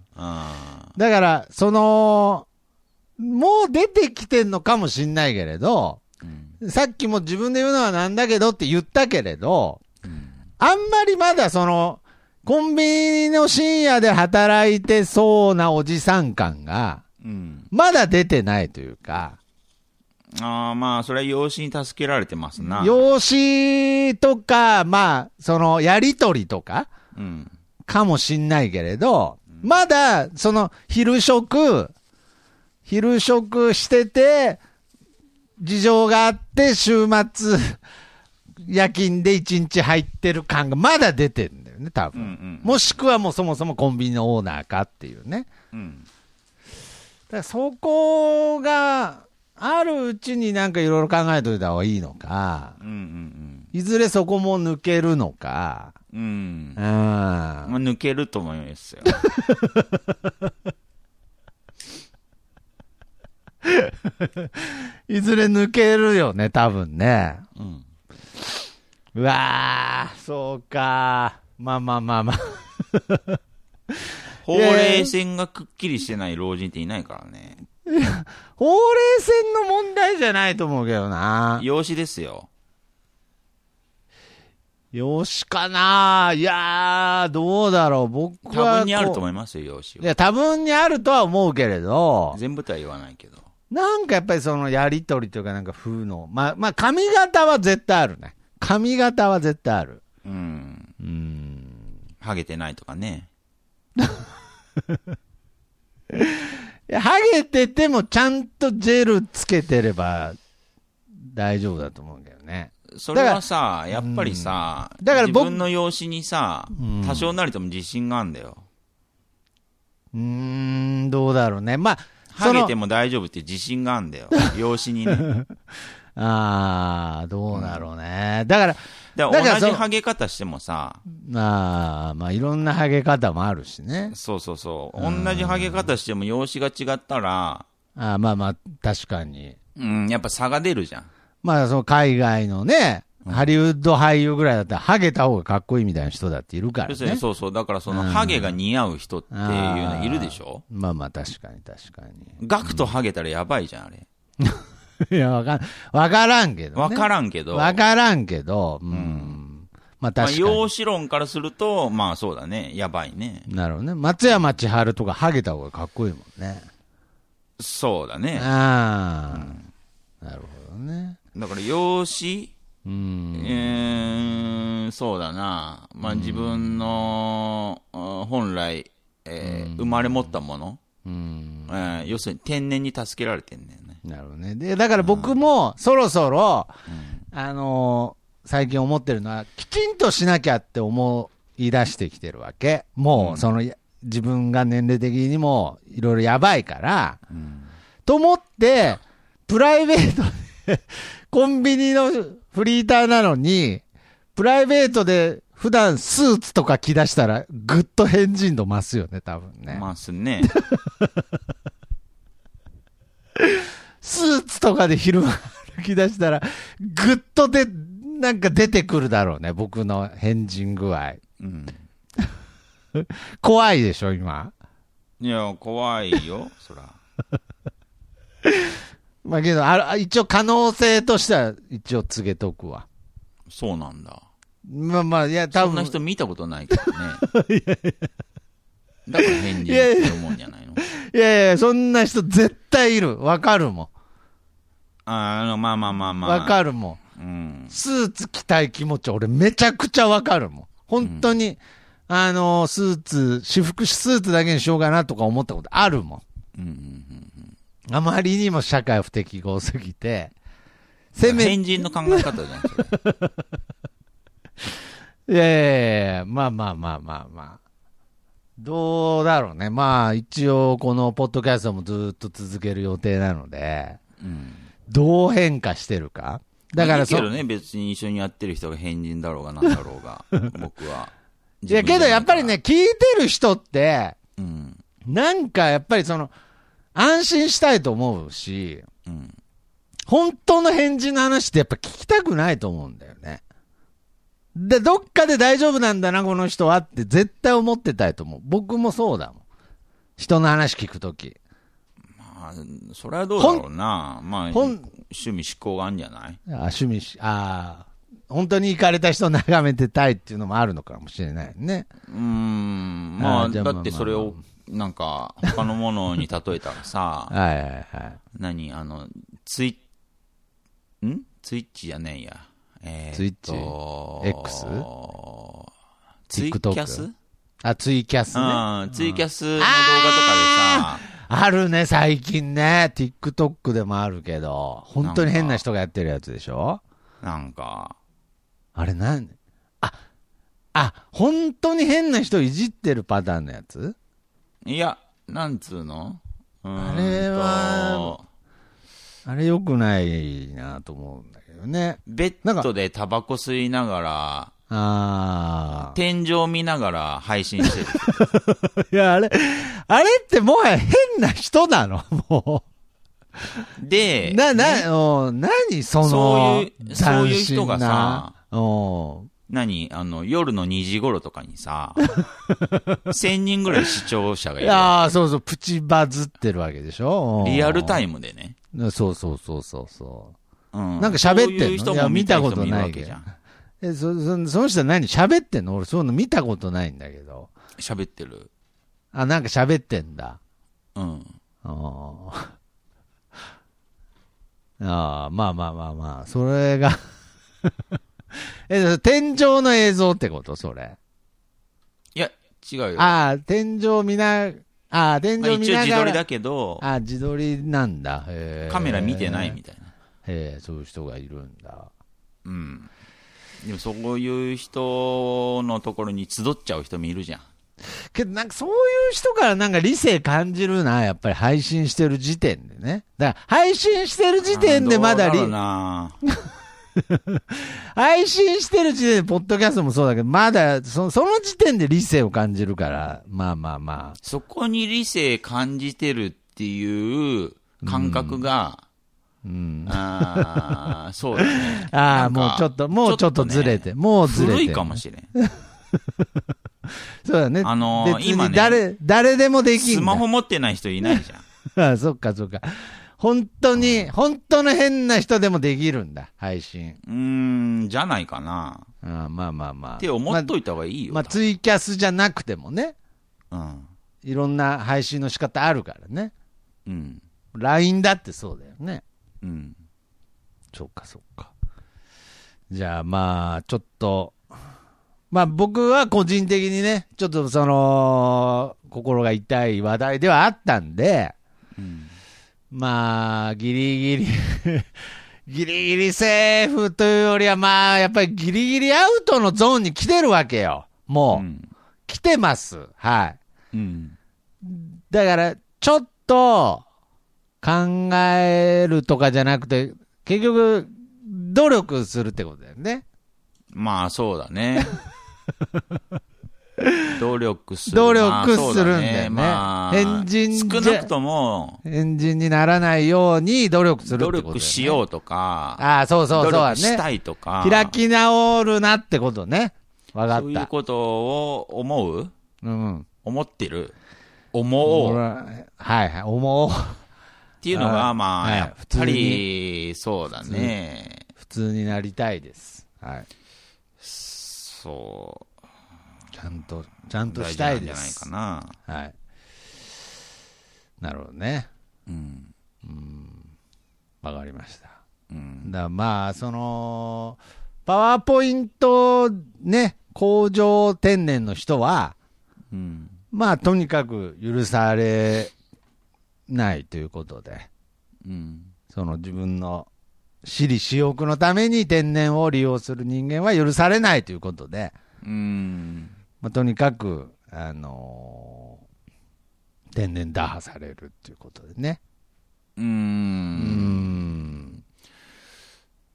S1: だから、その、もう出てきてんのかもしんないけれど、
S2: うん
S1: さっきも自分で言うのはなんだけどって言ったけれど、
S2: うん
S1: あんまりまだその、コンビニの深夜で働いてそうなおじさん感が、
S2: うん。
S1: まだ出てないというか、
S2: ああ、まあ、それは養子に助けられてますな。
S1: 養子とか、まあ、その、やりとりとか、
S2: うん。
S1: かもしんないけれど、まだ、その、昼食、昼食してて、事情があって、週末、夜勤で一日入ってる感がまだ出てんだよね、多
S2: うんう
S1: 分。
S2: ん。
S1: もしくはもうそもそもコンビニのオーナーかっていうね。
S2: うん。
S1: だからそこがあるうちになんかいろいろ考えといた方がいいのか、
S2: うんうん
S1: いずれそこも抜けるのか、
S2: うん。うん。
S1: うん。
S2: まあ、抜けると思いますよ。
S1: いずれ抜けるよね、多分ね。
S2: うん。
S1: うわー、そうか。まあまあまあまあ。
S2: ほうれい線がくっきりしてない老人っていないからね。
S1: ほうれい線の問題じゃないと思うけどな。
S2: 養子ですよ。
S1: よしかないやー、どうだろう。僕
S2: 多
S1: はこう。
S2: 分にあると思いますよ、養子は。
S1: いや、多分にあるとは思うけれど、
S2: 全部とは言わないけど。
S1: なんかやっぱりそのやりとりというかなんか風の、まあ、まあ髪型は絶対あるね。髪型は絶対ある。
S2: うん。
S1: うん。
S2: ハゲてないとかね。
S1: ハゲててもちゃんとジェルつけてれば大丈夫だと思うけどね。
S2: それはさ、やっぱりさ、
S1: だから僕
S2: 自分の養子にさ、
S1: うん
S2: 多少なりとも自信があるんだよ。
S1: うーん、どうだろうね。まあ、
S2: ハゲて
S1: も。
S2: も大丈夫って自信があるんだよ。養子にね。
S1: ああ、どうだろうね。だから、
S2: ら
S1: だからそ
S2: 同じハゲ方してもさ、
S1: まあ、まあ、いろんなハゲ方もあるしね。
S2: そうそうそう。同じハゲ方しても養子が違ったら、
S1: あーまあまあ、確かに。
S2: うん、やっぱ差が出るじゃん。
S1: まあ、その海外のね、
S2: うん
S1: ハリウッド俳優ぐらいだったら、ハゲた方がかっこいいみたいな人だっているから
S2: 要するに
S1: ね。
S2: そうそう。だからその
S1: うん
S2: ハゲが似合う人っていうのいるでしょ
S1: まあまあ、確かに確か
S2: ガクとハゲたらやばいじゃん、あれ。
S1: に。いや、わかん、わからんけど、ね。
S2: わからんけど。
S1: わからんけど、うん。
S2: ん
S1: まあ
S2: まあ、
S1: 確かに。
S2: 養子論からすると、まあそうだね。やばいね。
S1: なるほどね。松山千春とかハゲた方がかっこいいもんね。
S2: そうだね。
S1: ああ、なるほどね。
S2: だから養子
S1: うん。
S2: えー、そうだな。まあ自分の、あ本来、えー生まれ持ったもの、
S1: うん。
S2: えー要するに天然に助けられてんね。
S1: なるほどね。で、だから僕も、そろそろ、あのー最近思ってるのは、きちんとしなきゃって思い出してきてるわけ。もう、
S2: うん
S1: その、や自分が年齢的にも、いろいろやばいから、
S2: うん
S1: と思って、プライベートで、コンビニのフリーターなのに、プライベートで普段スーツとか着出したら、ぐっと変人度増すよね、多分ね。
S2: ますね。
S1: スーツとかで昼間歩き出したら、ぐっとで、なんか出てくるだろうね、僕の変人具合。
S2: うん。
S1: 怖いでしょ、今？
S2: いや、怖いよ、そら。
S1: まあけど、あ一応可能性としては、一応告げとくわ。
S2: そうなんだ。
S1: まあまあ、いや、多分。
S2: そんな人見たことないけどね。だから変人って思うんじゃないの？
S1: いやいや、そんな人絶対いる。わかるも
S2: あの、まあまあまあ
S1: ん。
S2: まあ。
S1: わかるもん。
S2: うん。
S1: スーツ着たい気持ち、俺めちゃくちゃわかるもん。本当に、あのスーツ、私服スーツだけにしようかなとか思ったことあるも
S2: うんうん
S1: ん。あまりにも社会不適合すぎて、
S2: うん。
S1: せめ、い
S2: 変人の考え方じゃん、それ。
S1: やいやいやまあまあまあまあまあ。どうだろうね。まあ、一応、このポッドキャストもずっと続ける予定なので、
S2: うん。
S1: どう変化してるか？だからそ
S2: いいけどね、別に一緒にやってる人が変人だろうがなんだろうが、僕は。
S1: いや、けどやっぱりね、、聞いてる人って、
S2: うん。
S1: なんかやっぱりその、安心したいと思うし、
S2: うん。
S1: 本当の返事の話ってやっぱ聞きたくないと思うんだよね。で、どっかで大丈夫なんだな、この人はって絶対思ってたいと思う。僕もそうだもん。人の話聞くとき。
S2: まあ、それはどうだろうな。まあ、
S1: ほん
S2: 趣味思考があるんじゃない？
S1: あ趣味し、ああ、本当に行かれた人を眺めてたいっていうのもあるのかもしれないね。
S2: うーん。まあ、だってそれを、なんか、他のものに例えたらさ、
S1: はいはいはい。
S2: 何あの、ツイん？ツイッチじゃねえや。えー
S1: ツイッチ？X？
S2: ツイキャス？
S1: あ、ツイキャスね。
S2: うん、ツイキャスの動画とか
S1: あるね、最近ね。TikTok でもあるけど、本当に変な人がやってるやつでしょ？
S2: なんか、
S1: あれなん？あ、あ、本当に変な人いじってるパターンのやつ？
S2: いや、なんつうの？
S1: あれはあれ良くないなと思うんだけどね。
S2: ベッドでタバコ吸いながら、
S1: あ
S2: 天井見ながら配信してる。
S1: あ。いや、あれ、あれってもはや変な人なの？も
S2: で
S1: う。、な、な、お何その、
S2: そういうそういう人がさ、
S1: お
S2: 何？あの、夜の2時頃とかにさ、1000人ぐらい視聴者がい
S1: い
S2: るわ
S1: やーそうそう、プチバズってるわけでしょ？
S2: け。リアルタ
S1: イ
S2: イムでね。
S1: ム。そうそうそうそうそう。
S2: うん。
S1: なんか喋ってんの？
S2: そういう人も見た
S1: ことない
S2: わけじゃん。
S1: え、そ、そその人は何？喋ってんの？俺そういうの見たことないんだけど。
S2: 喋ってる。
S1: あ、なんか喋ってんだ。
S2: うん。
S1: あーあー、まあまあまあまあ、それが え、天井の映像ってこと？それ。
S2: いや、違うよ。
S1: ああ、天井見な、ああ、天
S2: まあ、
S1: 井見ながら。
S2: 一応自撮りだけど、
S1: ああ、自撮りなんだ。
S2: カメラ見てないみたいな。
S1: へえ、そういう人がいるんだ。
S2: うん。でもそういう人のところに集っちゃう人もいるじゃん。
S1: けど、なんかそういう人からなんか理性感じるな、やっぱり配信してる時点でね。だから、配信してる時点でまだリ
S2: どうろう、な
S1: 配信してる時点で、ポッドキャストもそうだけど、まだそ、その時点で理性を感じるから、まあまあまあ。
S2: そこに理性感じてるっていう感覚が、
S1: うん。
S2: ああ、そうだね。
S1: ああ、もうちょっと、もうちょっとずれて、もうずれて。
S2: 古いかもしれん。
S1: そうだね。
S2: あのー今ね
S1: 誰、誰でもできんだ。
S2: スマホ持ってない人いないじゃん。
S1: あそっかそっか。本当に、本当の変な人でもできるんだ、配信。
S2: うーん、じゃないかな。
S1: ああまあまあまあ。
S2: って思っといた方がいいよ。
S1: まあ、ツイキャスじゃなくてもね、
S2: うん。
S1: いろんな配信の仕方あるからね。
S2: うん。
S1: LINE だってそうだよね。
S2: うん。
S1: そっかそっか。じゃあまあ、ちょっと、まあ僕は個人的にね、ちょっとその、心が痛い話題ではあったんで、
S2: うん。
S1: まあ、ギリギリ、ギリギリセーフというよりは、まあ、やっぱりギリギリアウトのゾーンに来てるわけよ。もう、
S2: うん。
S1: 来てます。はい。
S2: うん。
S1: だから、ちょっと、考えるとかじゃなくて、結局、努力するってことだよね。
S2: まあ、そうだね。努力する。
S1: 努力するんだよね
S2: まあ
S1: 変人
S2: 少なくとも、
S1: エンジンにならないように努力するって
S2: 努
S1: ことだよね。
S2: 力しようとか、
S1: ああ、そうそうそうね。
S2: 力したいとか、
S1: 開き直るなってことね。わかった。
S2: そういうことを思う？
S1: うん。
S2: 思ってる？思
S1: 俺
S2: う
S1: ははいはい、思う。
S2: っていうのが、
S1: はい
S2: まあ、
S1: はい
S2: やっぱり、そうだね。
S1: 普通になりたいです。はい。
S2: そ
S1: ちゃんと、ちゃん
S2: う。
S1: とし
S2: 大事なんじゃない
S1: たいです。
S2: かな。
S1: はい。なるほどね。
S2: うん。
S1: わかりました。
S2: うん。
S1: だまあ、その、パワーポイントね、工場天然の人は、
S2: うん。
S1: まあ、とにかく許されないということで、
S2: うん。
S1: その自分の私利私欲のために天然を利用する人間は許されないということで、
S2: うん。
S1: まあ、とにかく、あのー天然打破されるっていうことでね。
S2: う。
S1: うんん。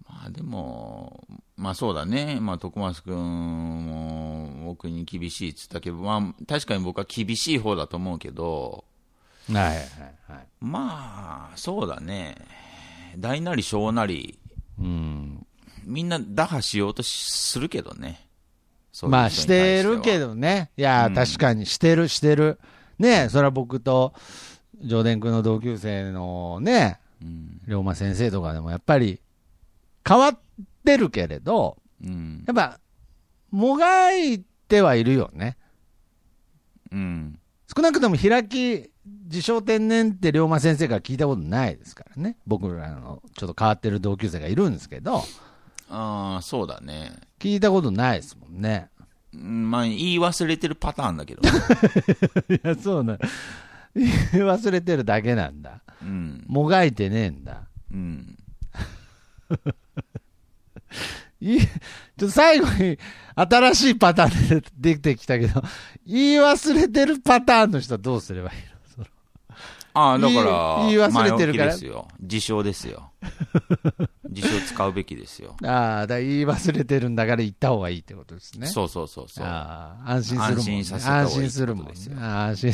S2: まあでも、まあそうだね。まあ徳松くんも僕に厳しいって言ったけど、まあ確かに僕は厳しい方だと思うけど、
S1: はいはいはい。
S2: まあそうだね。大なり小なり、
S1: うん。
S2: みんな打破しようとするけどね。
S1: まあ、して
S2: は
S1: るけ。どね。いや、
S2: うん
S1: 確かにしてる、してる。ねそれは僕と、上田君の同級生のね、
S2: うん。
S1: 龍馬先生とかでもやっぱり、変わってるけれど、
S2: うん。
S1: やっぱ、もがいてはいるよね。
S2: うん。
S1: 少なくとも開き、自称天然って龍馬先生から聞いたことないですからね。僕らのちょっと変わってる同級生がいるんですけど、
S2: ああ、そうだね。
S1: 聞いたことないですもんね。
S2: うんまあ言い忘れてるパターンだけど。
S1: いや、そうな。忘れてるだけなんだ。
S2: うん。
S1: もがいてねえんだ。
S2: うん。
S1: いちょっと最後に新しいパターンで出てきたけど、言い忘れてるパターンの人はどうすればいいの？
S2: ああ、だから、
S1: 言い忘れてるから
S2: 前置きですよ。自称ですよ。自称使うべきですよ。
S1: ああ、だから言い忘れてるんだから言った方がいいってことですね。
S2: そうそうそうそう。
S1: ああ、安心するもん、ね。
S2: 安心させた方がいい
S1: 安心するもん、ね
S2: ってことです。よ
S1: ああ安心。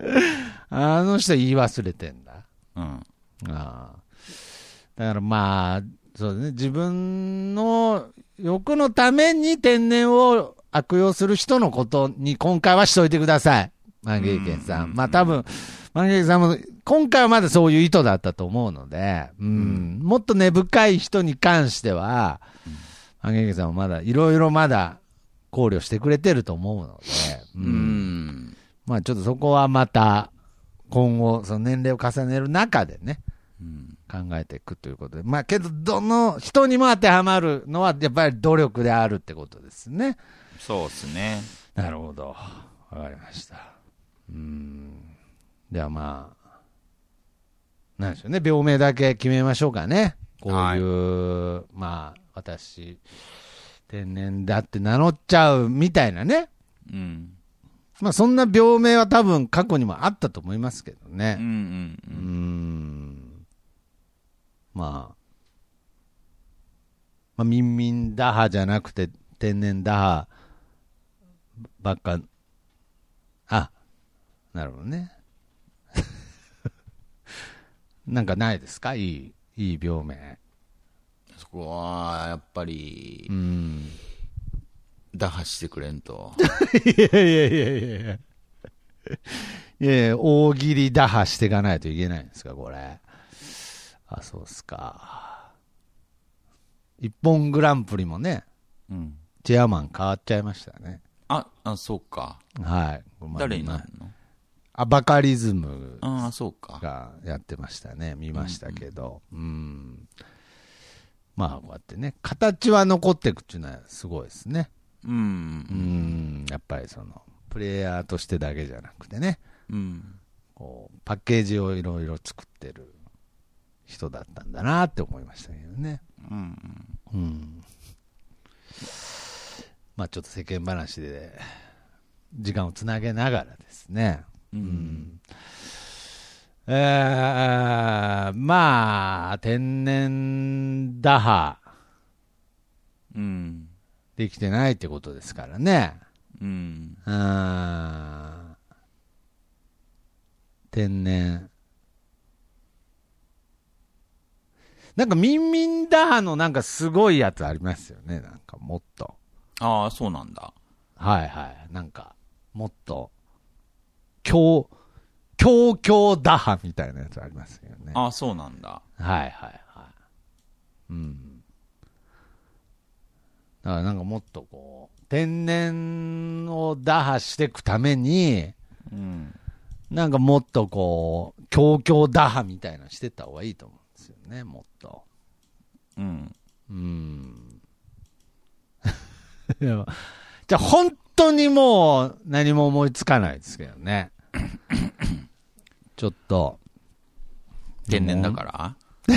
S1: あの人言い忘れてんだ。
S2: うん。
S1: ああ。だからまあ、そうね、自分の欲のために天然を悪用する人のことに今回はしといてください。万芸健さ
S2: うん
S1: ん。まあ多分、万芸さんも、今回はまだそういう意図だったと思うので、うん、もっと根深い人に関しては、万芸健さんもまだ、いろいろまだ考慮してくれてると思うので、う
S2: うんん。
S1: まあちょっとそこはまた、今後、その年齢を重ねる中でね、
S2: うん
S1: 考えていくということで。まあけど、どの人にも当てはまるのは、やっぱり努力であるってことですね。
S2: そうっすね。
S1: なるほど。わかりました。うん。ではまあ、なんでしょうね。病名だけ決めましょうかね。こういう、まあ、私、天然だって名乗っちゃうみたいなね。
S2: うん。
S1: まあそんな病名は多分過去にもあったと思いますけどね。
S2: うんうん
S1: うーんまあ、まあ、ミンミン打破じゃなくて天然打破ばっか、あ、なるほどね。なんかないですか？いい、いい病名。
S2: そこは、やっぱり
S1: う、ん。
S2: 打破してくれんと。
S1: いやいやいやいやいや。いやいや、大喜利打破していかないといけないんですか、これ。あ、そうっすか。一本グランプリもね、
S2: うん。
S1: チェアマン変わっちゃいましたね。
S2: あ、あ、そうか。
S1: はい。
S2: 誰になるの？
S1: あ、バカリズム。がやってましたね。見ましたけど。うん。まあ、こうやってね、形は残っていくっていうのはすごいですね。
S2: う。
S1: うんん。やっぱりその、プレイヤーとしてだけじゃなくてね。
S2: うん。
S1: こう、パッケージをいろいろ作ってる人だったんだなって思いましたけどね。
S2: うん。
S1: うん。まあちょっと世間話で、時間をつなげながらですね。
S2: うん。
S1: えー、まあ、天然打破
S2: うん。
S1: できてないってことですからね。
S2: うん。
S1: うーん。天然。なんか、ミンミン打破のなんかすごいやつありますよね。なんかもっと。
S2: ああ、そうなんだ。
S1: はいはい。なんか、もっと、強、強強打破みたいなやつありますよね。
S2: ああ、そうなんだ。
S1: はいはいはい。うん。だからなんかもっとこう、天然を打破していくために、
S2: うん。
S1: なんかもっとこう、強強打破みたいなのしてった方がいいと思うんですよね、もっと。
S2: うん。
S1: うん。じゃあ本当にもう何も思いつかないですけどね。ちょっと。
S2: 天然だから？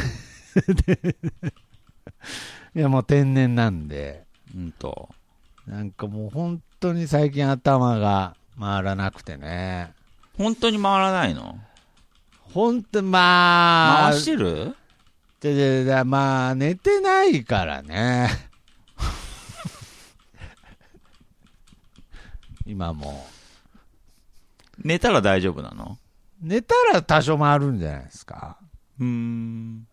S1: いやもう天然なんで、
S2: うんと。
S1: なんかもう本当に最近頭が回らなくてね。
S2: 本当に回らないの？
S1: 本当まあ、
S2: 回してる？
S1: でででまあ寝てないからね。今も
S2: 寝たら大丈夫なの？
S1: う。寝たら多少回るんじゃないですか。
S2: うーん。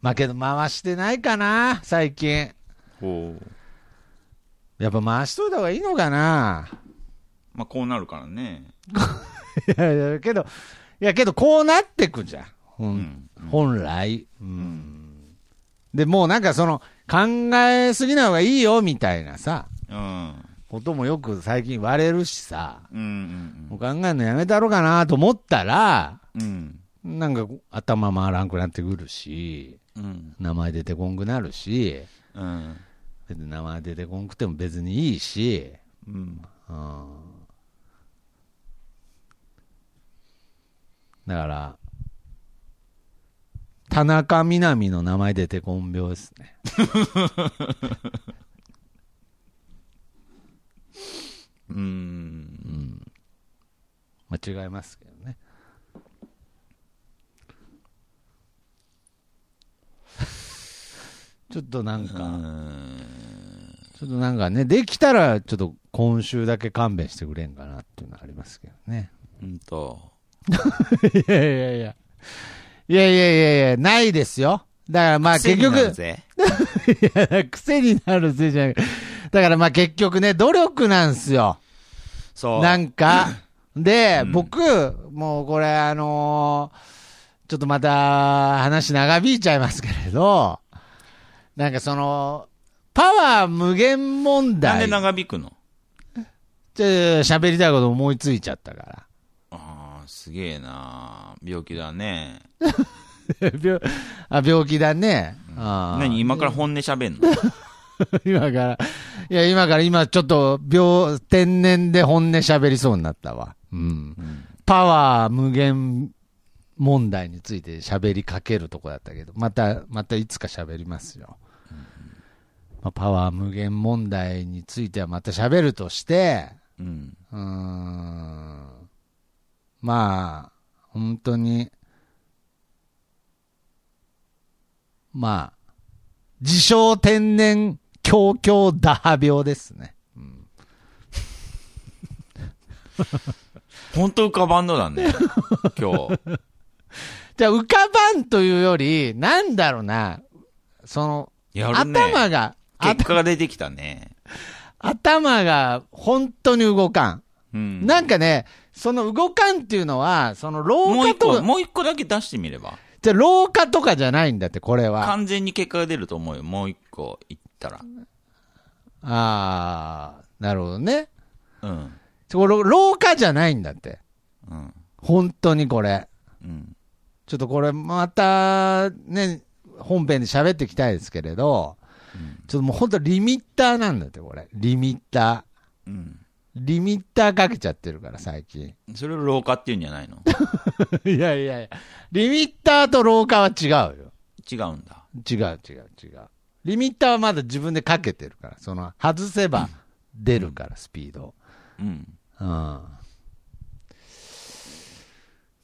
S1: まあけど回してないかな、最近。
S2: ほう。
S1: やっぱ回しといた方がいいのかな。
S2: まあ、こうなるからね。
S1: いやいや、けど、いやけどこうなってくじゃん。ほ
S2: うんん。
S1: 本来。うん。で、もうなんかその、考えすぎない方がいいよ、みたいなさ、
S2: うん。
S1: こともよく最近言われるしさ、
S2: うん。
S1: もう考えるのやめたろうかなと思ったら、
S2: うん。
S1: なんか頭回らんくなってくるし、
S2: うん。
S1: 名前出てこんくなるし、
S2: うん。
S1: 別に名前出てこんくても別にいいし、
S2: うん。
S1: うん。だから、田中みな実の名前出てこん病ですね。
S2: うん。
S1: まあ、違いますけどね。ちょっとなん。か、ちょっとなん。かね、できたらちょっと今週だけ勘弁してくれん。かなっていうのはありますけどね。
S2: うん。と。
S1: いやいやいや。いやいやいやいや、ないですよ。だからまあ結局、
S2: 癖になるぜ
S1: いや、癖になるぜじゃない。だからまあ結局ね、努力なんすよ。
S2: そう。
S1: なんか。で、
S2: うん
S1: 僕、もうこれあのーちょっとまた話長引いちゃいますけれど、なんかその、パワー無限問
S2: なん
S1: 題。
S2: で長引くの？
S1: ちょ喋りたいこと思いついちゃったか
S2: ああ、すげえな病気だね。
S1: ら。病あ病気だね。あー
S2: 何今から本音喋んの？
S1: 今から、いや、今から今ちょっと病、天然で本音喋りそうになったわ。うん。
S2: うん
S1: パワー無限問題について喋りかけるとこだったけど、また、またいつか喋りますよ。まあ、パワー無限問題についてはまた喋るとして、
S2: うん。
S1: うーん、まあ、本当に、まあ、自称天然強強打破病ですね。うん
S2: 本当浮かばんのだね。今日。
S1: じゃあ浮かばんというより、なんだろうな、その、
S2: ね。
S1: 頭が、あ
S2: 結果が出てきたね。
S1: 頭が本当に動かん。
S2: うん。
S1: なんかね、その動かんっていうのは、その廊
S2: もう一個、
S1: 下とか、
S2: もう一個だけ出してみれば。
S1: じゃあ廊下とかじゃないんだって、これは。
S2: 完全に結果が出ると思うよ。もう一個言ったら。
S1: ああ、なるほどね。
S2: うん。
S1: これ廊下じゃないんだって。
S2: うん。
S1: 本当にこれ。
S2: うん。
S1: ちょっとこれまた、ね、本編で喋っていきたいですけれど、ちょっともう本当リミッターなんだって、これ。リミッタ
S2: うん。
S1: ー。リミッターかけちゃってるから、最近。
S2: それを廊下って言うんじゃないの？
S1: いやいやいや。リミッターと廊下は違うよ。
S2: 違うんだ。
S1: 違う違う違う。リミッターはまだ自分でかけてるから。その、外せば出るから、スピード。
S2: うん。
S1: うん。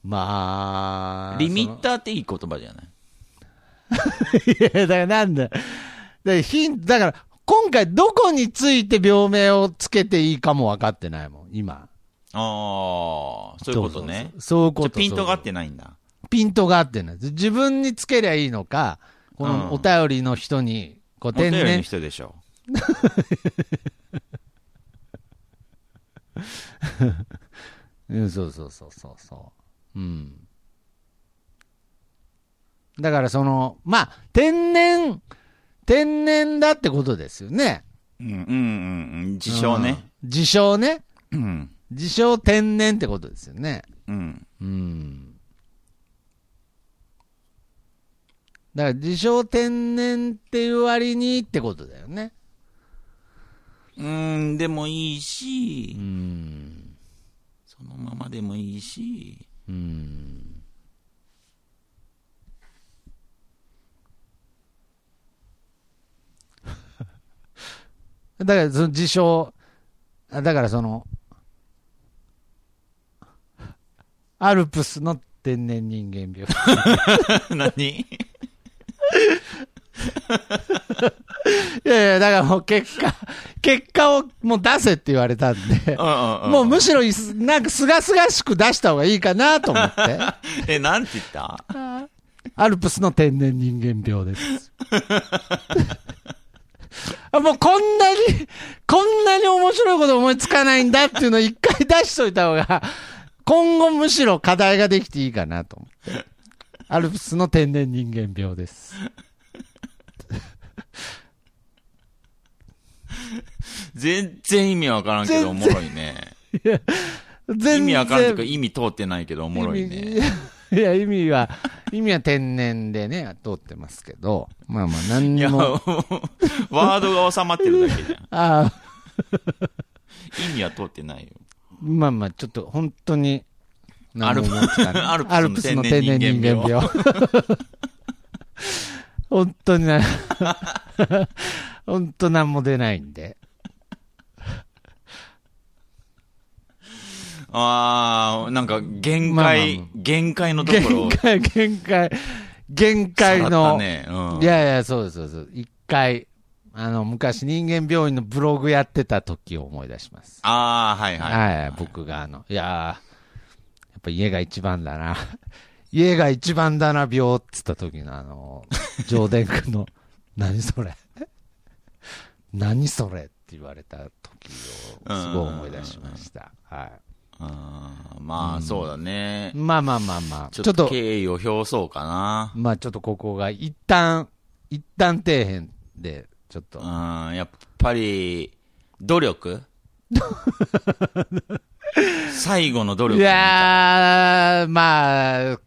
S1: まあ。
S2: リミッターっていい言葉じゃない？
S1: ー。いや、だからなんだ。だヒンだから、今回どこについて病名をつけていいかも分かってないもん、今。
S2: ああ、そういうことね。
S1: そういうこと。
S2: ピントが合ってないんだ。
S1: ピントが合ってない。自分につけりゃいいのか、こ
S2: うん
S1: のお便りの人に、こう
S2: お便りの
S1: 天然、
S2: 人でしょ。
S1: うん、そうそうそうそうそう。うん。だからその、まあ、天然、天然だってことですよね。
S2: うんうんうんうん。自称ね。
S1: うん。自称ね。
S2: うん。
S1: 自称天然ってことですよね。
S2: うん。
S1: うん。だから自称天然っていう割にってことだよね。
S2: うん、でもいい
S1: う
S2: し、
S1: ん。
S2: そのままでもいいし、
S1: うん。だからその自称、あだからその、アルプスの天然人間病。
S2: 何？
S1: いやいや、だからもう結果、結果をもう出せって言われたんで、もうむしろいす、なんかすがすがしく出した方がいいかなと思って。
S2: え、なんて言った？
S1: アルプスの天然人間病です。あもうこんなに、こんなに面白いこと思いつかないんだっていうのを一回出しといた方が、今後むしろ課題ができていいかなと思って。アルプスの天然人間病です。
S2: 全然意味わからんけどおもろいね。
S1: 全然
S2: 意味わからんけど意味通ってないけどおもろいね。
S1: いや、意味は、意味は天然でね、通ってますけど、まあまあ、何
S2: いや、
S1: にも、
S2: ワードが収まってるだけじゃん。
S1: ああ、
S2: 意味は通ってないよ。
S1: まあまあ、ちょっと本当に、
S2: アルプスの
S1: 天然人間病。本当にな、本当なんも出ないんで。
S2: あー、なんか限
S1: まあまあ
S2: 界、
S1: まあ
S2: 限界のところを
S1: 限界、限界、限界の、
S2: たね。うん。
S1: いやいや、そうです、そうです。一回、あの、昔人間病院のブログやってた時を思い出します。
S2: あー、はいはい。
S1: はい、僕があの、いやーぱ家が一番だな。家が一番だな、病っつった時のあの、上田君の、何それ？何それって言われた時をすごい思い出しました。は
S2: あーまあ、そうだね
S1: い。。まあまあまあまあ、
S2: ちょっと
S1: ちょっと、
S2: 敬意を表そうかな。
S1: まあちょっとここが一旦、一旦底辺で、ちょっと
S2: う、ん、やっぱり、努力？最後の努力
S1: いやー、まあ、い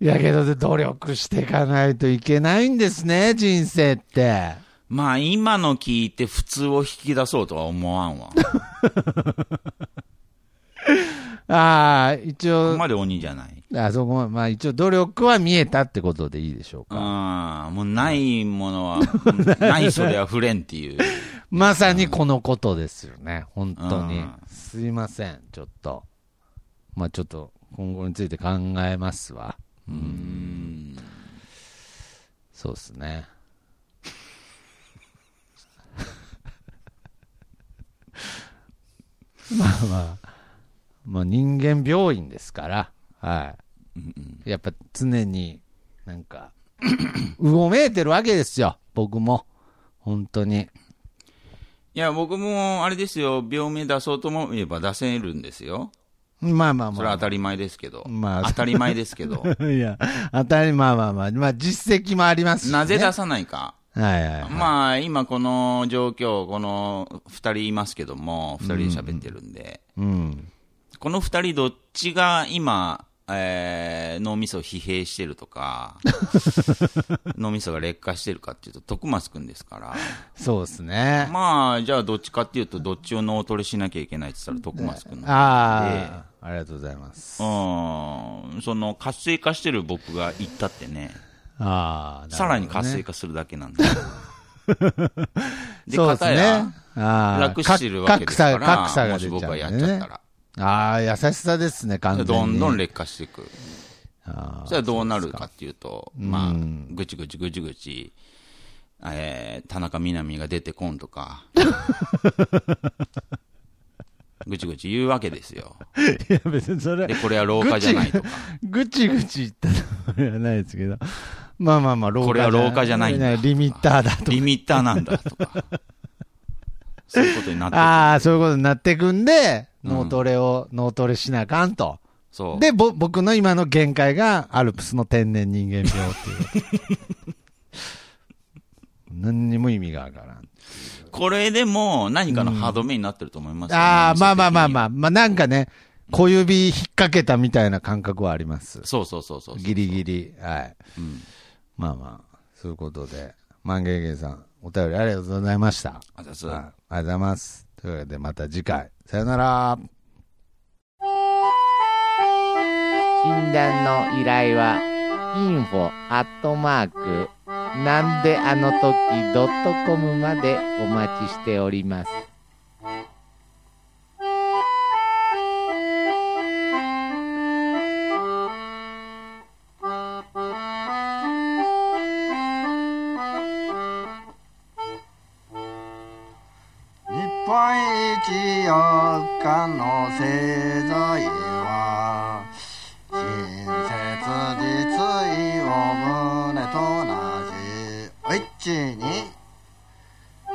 S1: やけど、努力していかないといけないんですね、人生って。
S2: まあ、今の聞いて普通を引き出そうとは思わんわ。
S1: ああ、一応、
S2: ここまで鬼じゃない。
S1: あそこままあ一応努力は見えたってことでいいでしょう
S2: う
S1: か。
S2: ん、もうないものは、ないそれは触れんっていう。
S1: まさにこのことですよね、本当に
S2: うん。
S1: すいません、ちょっと。まあちょっと、今後について考えますわ。
S2: うん。
S1: そうですね。まあまあ、まあ人間病院ですから、はい。やっぱ常になんか、うごめいてるわけですよ、僕も。本当に。
S2: いや、僕も、あれですよ、病名出そうと思えば出せるんですよ。
S1: まあまあまあ。
S2: それは当たり前ですけど。
S1: まあ
S2: 当たり前ですけど。
S1: いや、当たり、まあまあまあ、まあ実績もありますし、ね。
S2: なぜ出さないか。
S1: はいはい、はい。
S2: まあ、今この状況、この二人いますけども、二人で喋ってるんで、
S1: うん。
S2: この二人どっちが今、えー、脳みそを疲弊してるとか、脳みそが劣化してるかっていうと、徳松くんですから。
S1: そうですね。
S2: まあ、じゃあどっちかっていうと、どっちを脳トレしなきゃいけないって言ったら徳松くんなんで。
S1: ああ、ありがとうございます。
S2: うん、その活性化してる僕が言ったってね、
S1: ああ、
S2: さらに活性
S1: 化。
S2: 化するだけなんだよ。で、
S1: そうです
S2: 片や楽してるわけですから、
S1: 格差、格差が
S2: もし僕がやっちゃった
S1: ね。
S2: ら、
S1: ああ、優しさですね、完全に。
S2: どんどん劣化していく。
S1: ああ
S2: それはどうなるかっていうと、まあ
S1: うん、
S2: ぐちぐちぐちぐち、えー、田中みな実が出てこんとか、ぐちぐち言うわけですよ。
S1: いや、別にそれ
S2: で、、これは老化じゃないとか。
S1: ぐちぐち言ったつもりはないですけど。まあまあまあ、廊下
S2: これは廊下じゃないんだ
S1: リミッターだと。
S2: リミッターなんだとか。そういうことになってくる
S1: ああ、そういうことになってくんで、
S2: うん
S1: 脳トレを、脳トレしなあかんと。
S2: そう。
S1: で、ぼ、僕の今の限界が、アルプスの天然人間病っていう。何にも意味がわからん。
S2: これでも何かの歯止めになってると思いますよ、
S1: ああ、まあまあまあま
S2: あ。
S1: あ、まあなんかね、小指引っ掛けたみたいな感覚はあります。
S2: そうそうそうそう。
S1: ギリギリ。はい。
S2: うん。
S1: まあまあ、そういうことで、万芸芸さん、お便りありがとうございました。
S2: あ
S1: りがとうございます。というわけで、また次回。さよなら。
S3: 診断の依頼は info アットマークなんであの時ドットコムまでお待ちしております。
S4: 一四日の製材は親切実意を胸と同じお一に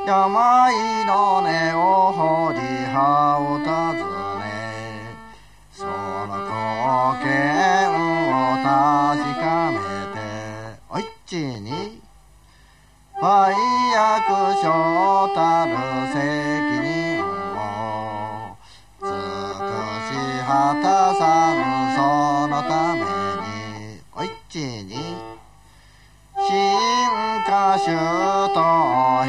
S4: 病の根を掘り葉を尋ねその貢献を確かめてお一に売約所たる責任果たさそのためにおいちに進化衆と隔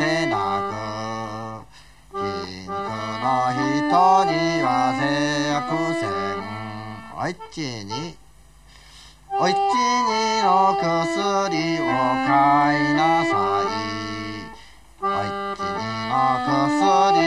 S4: てなく貧苦の人には制約せん。おいちにおいちにの薬を買いなさい。おいちにの薬。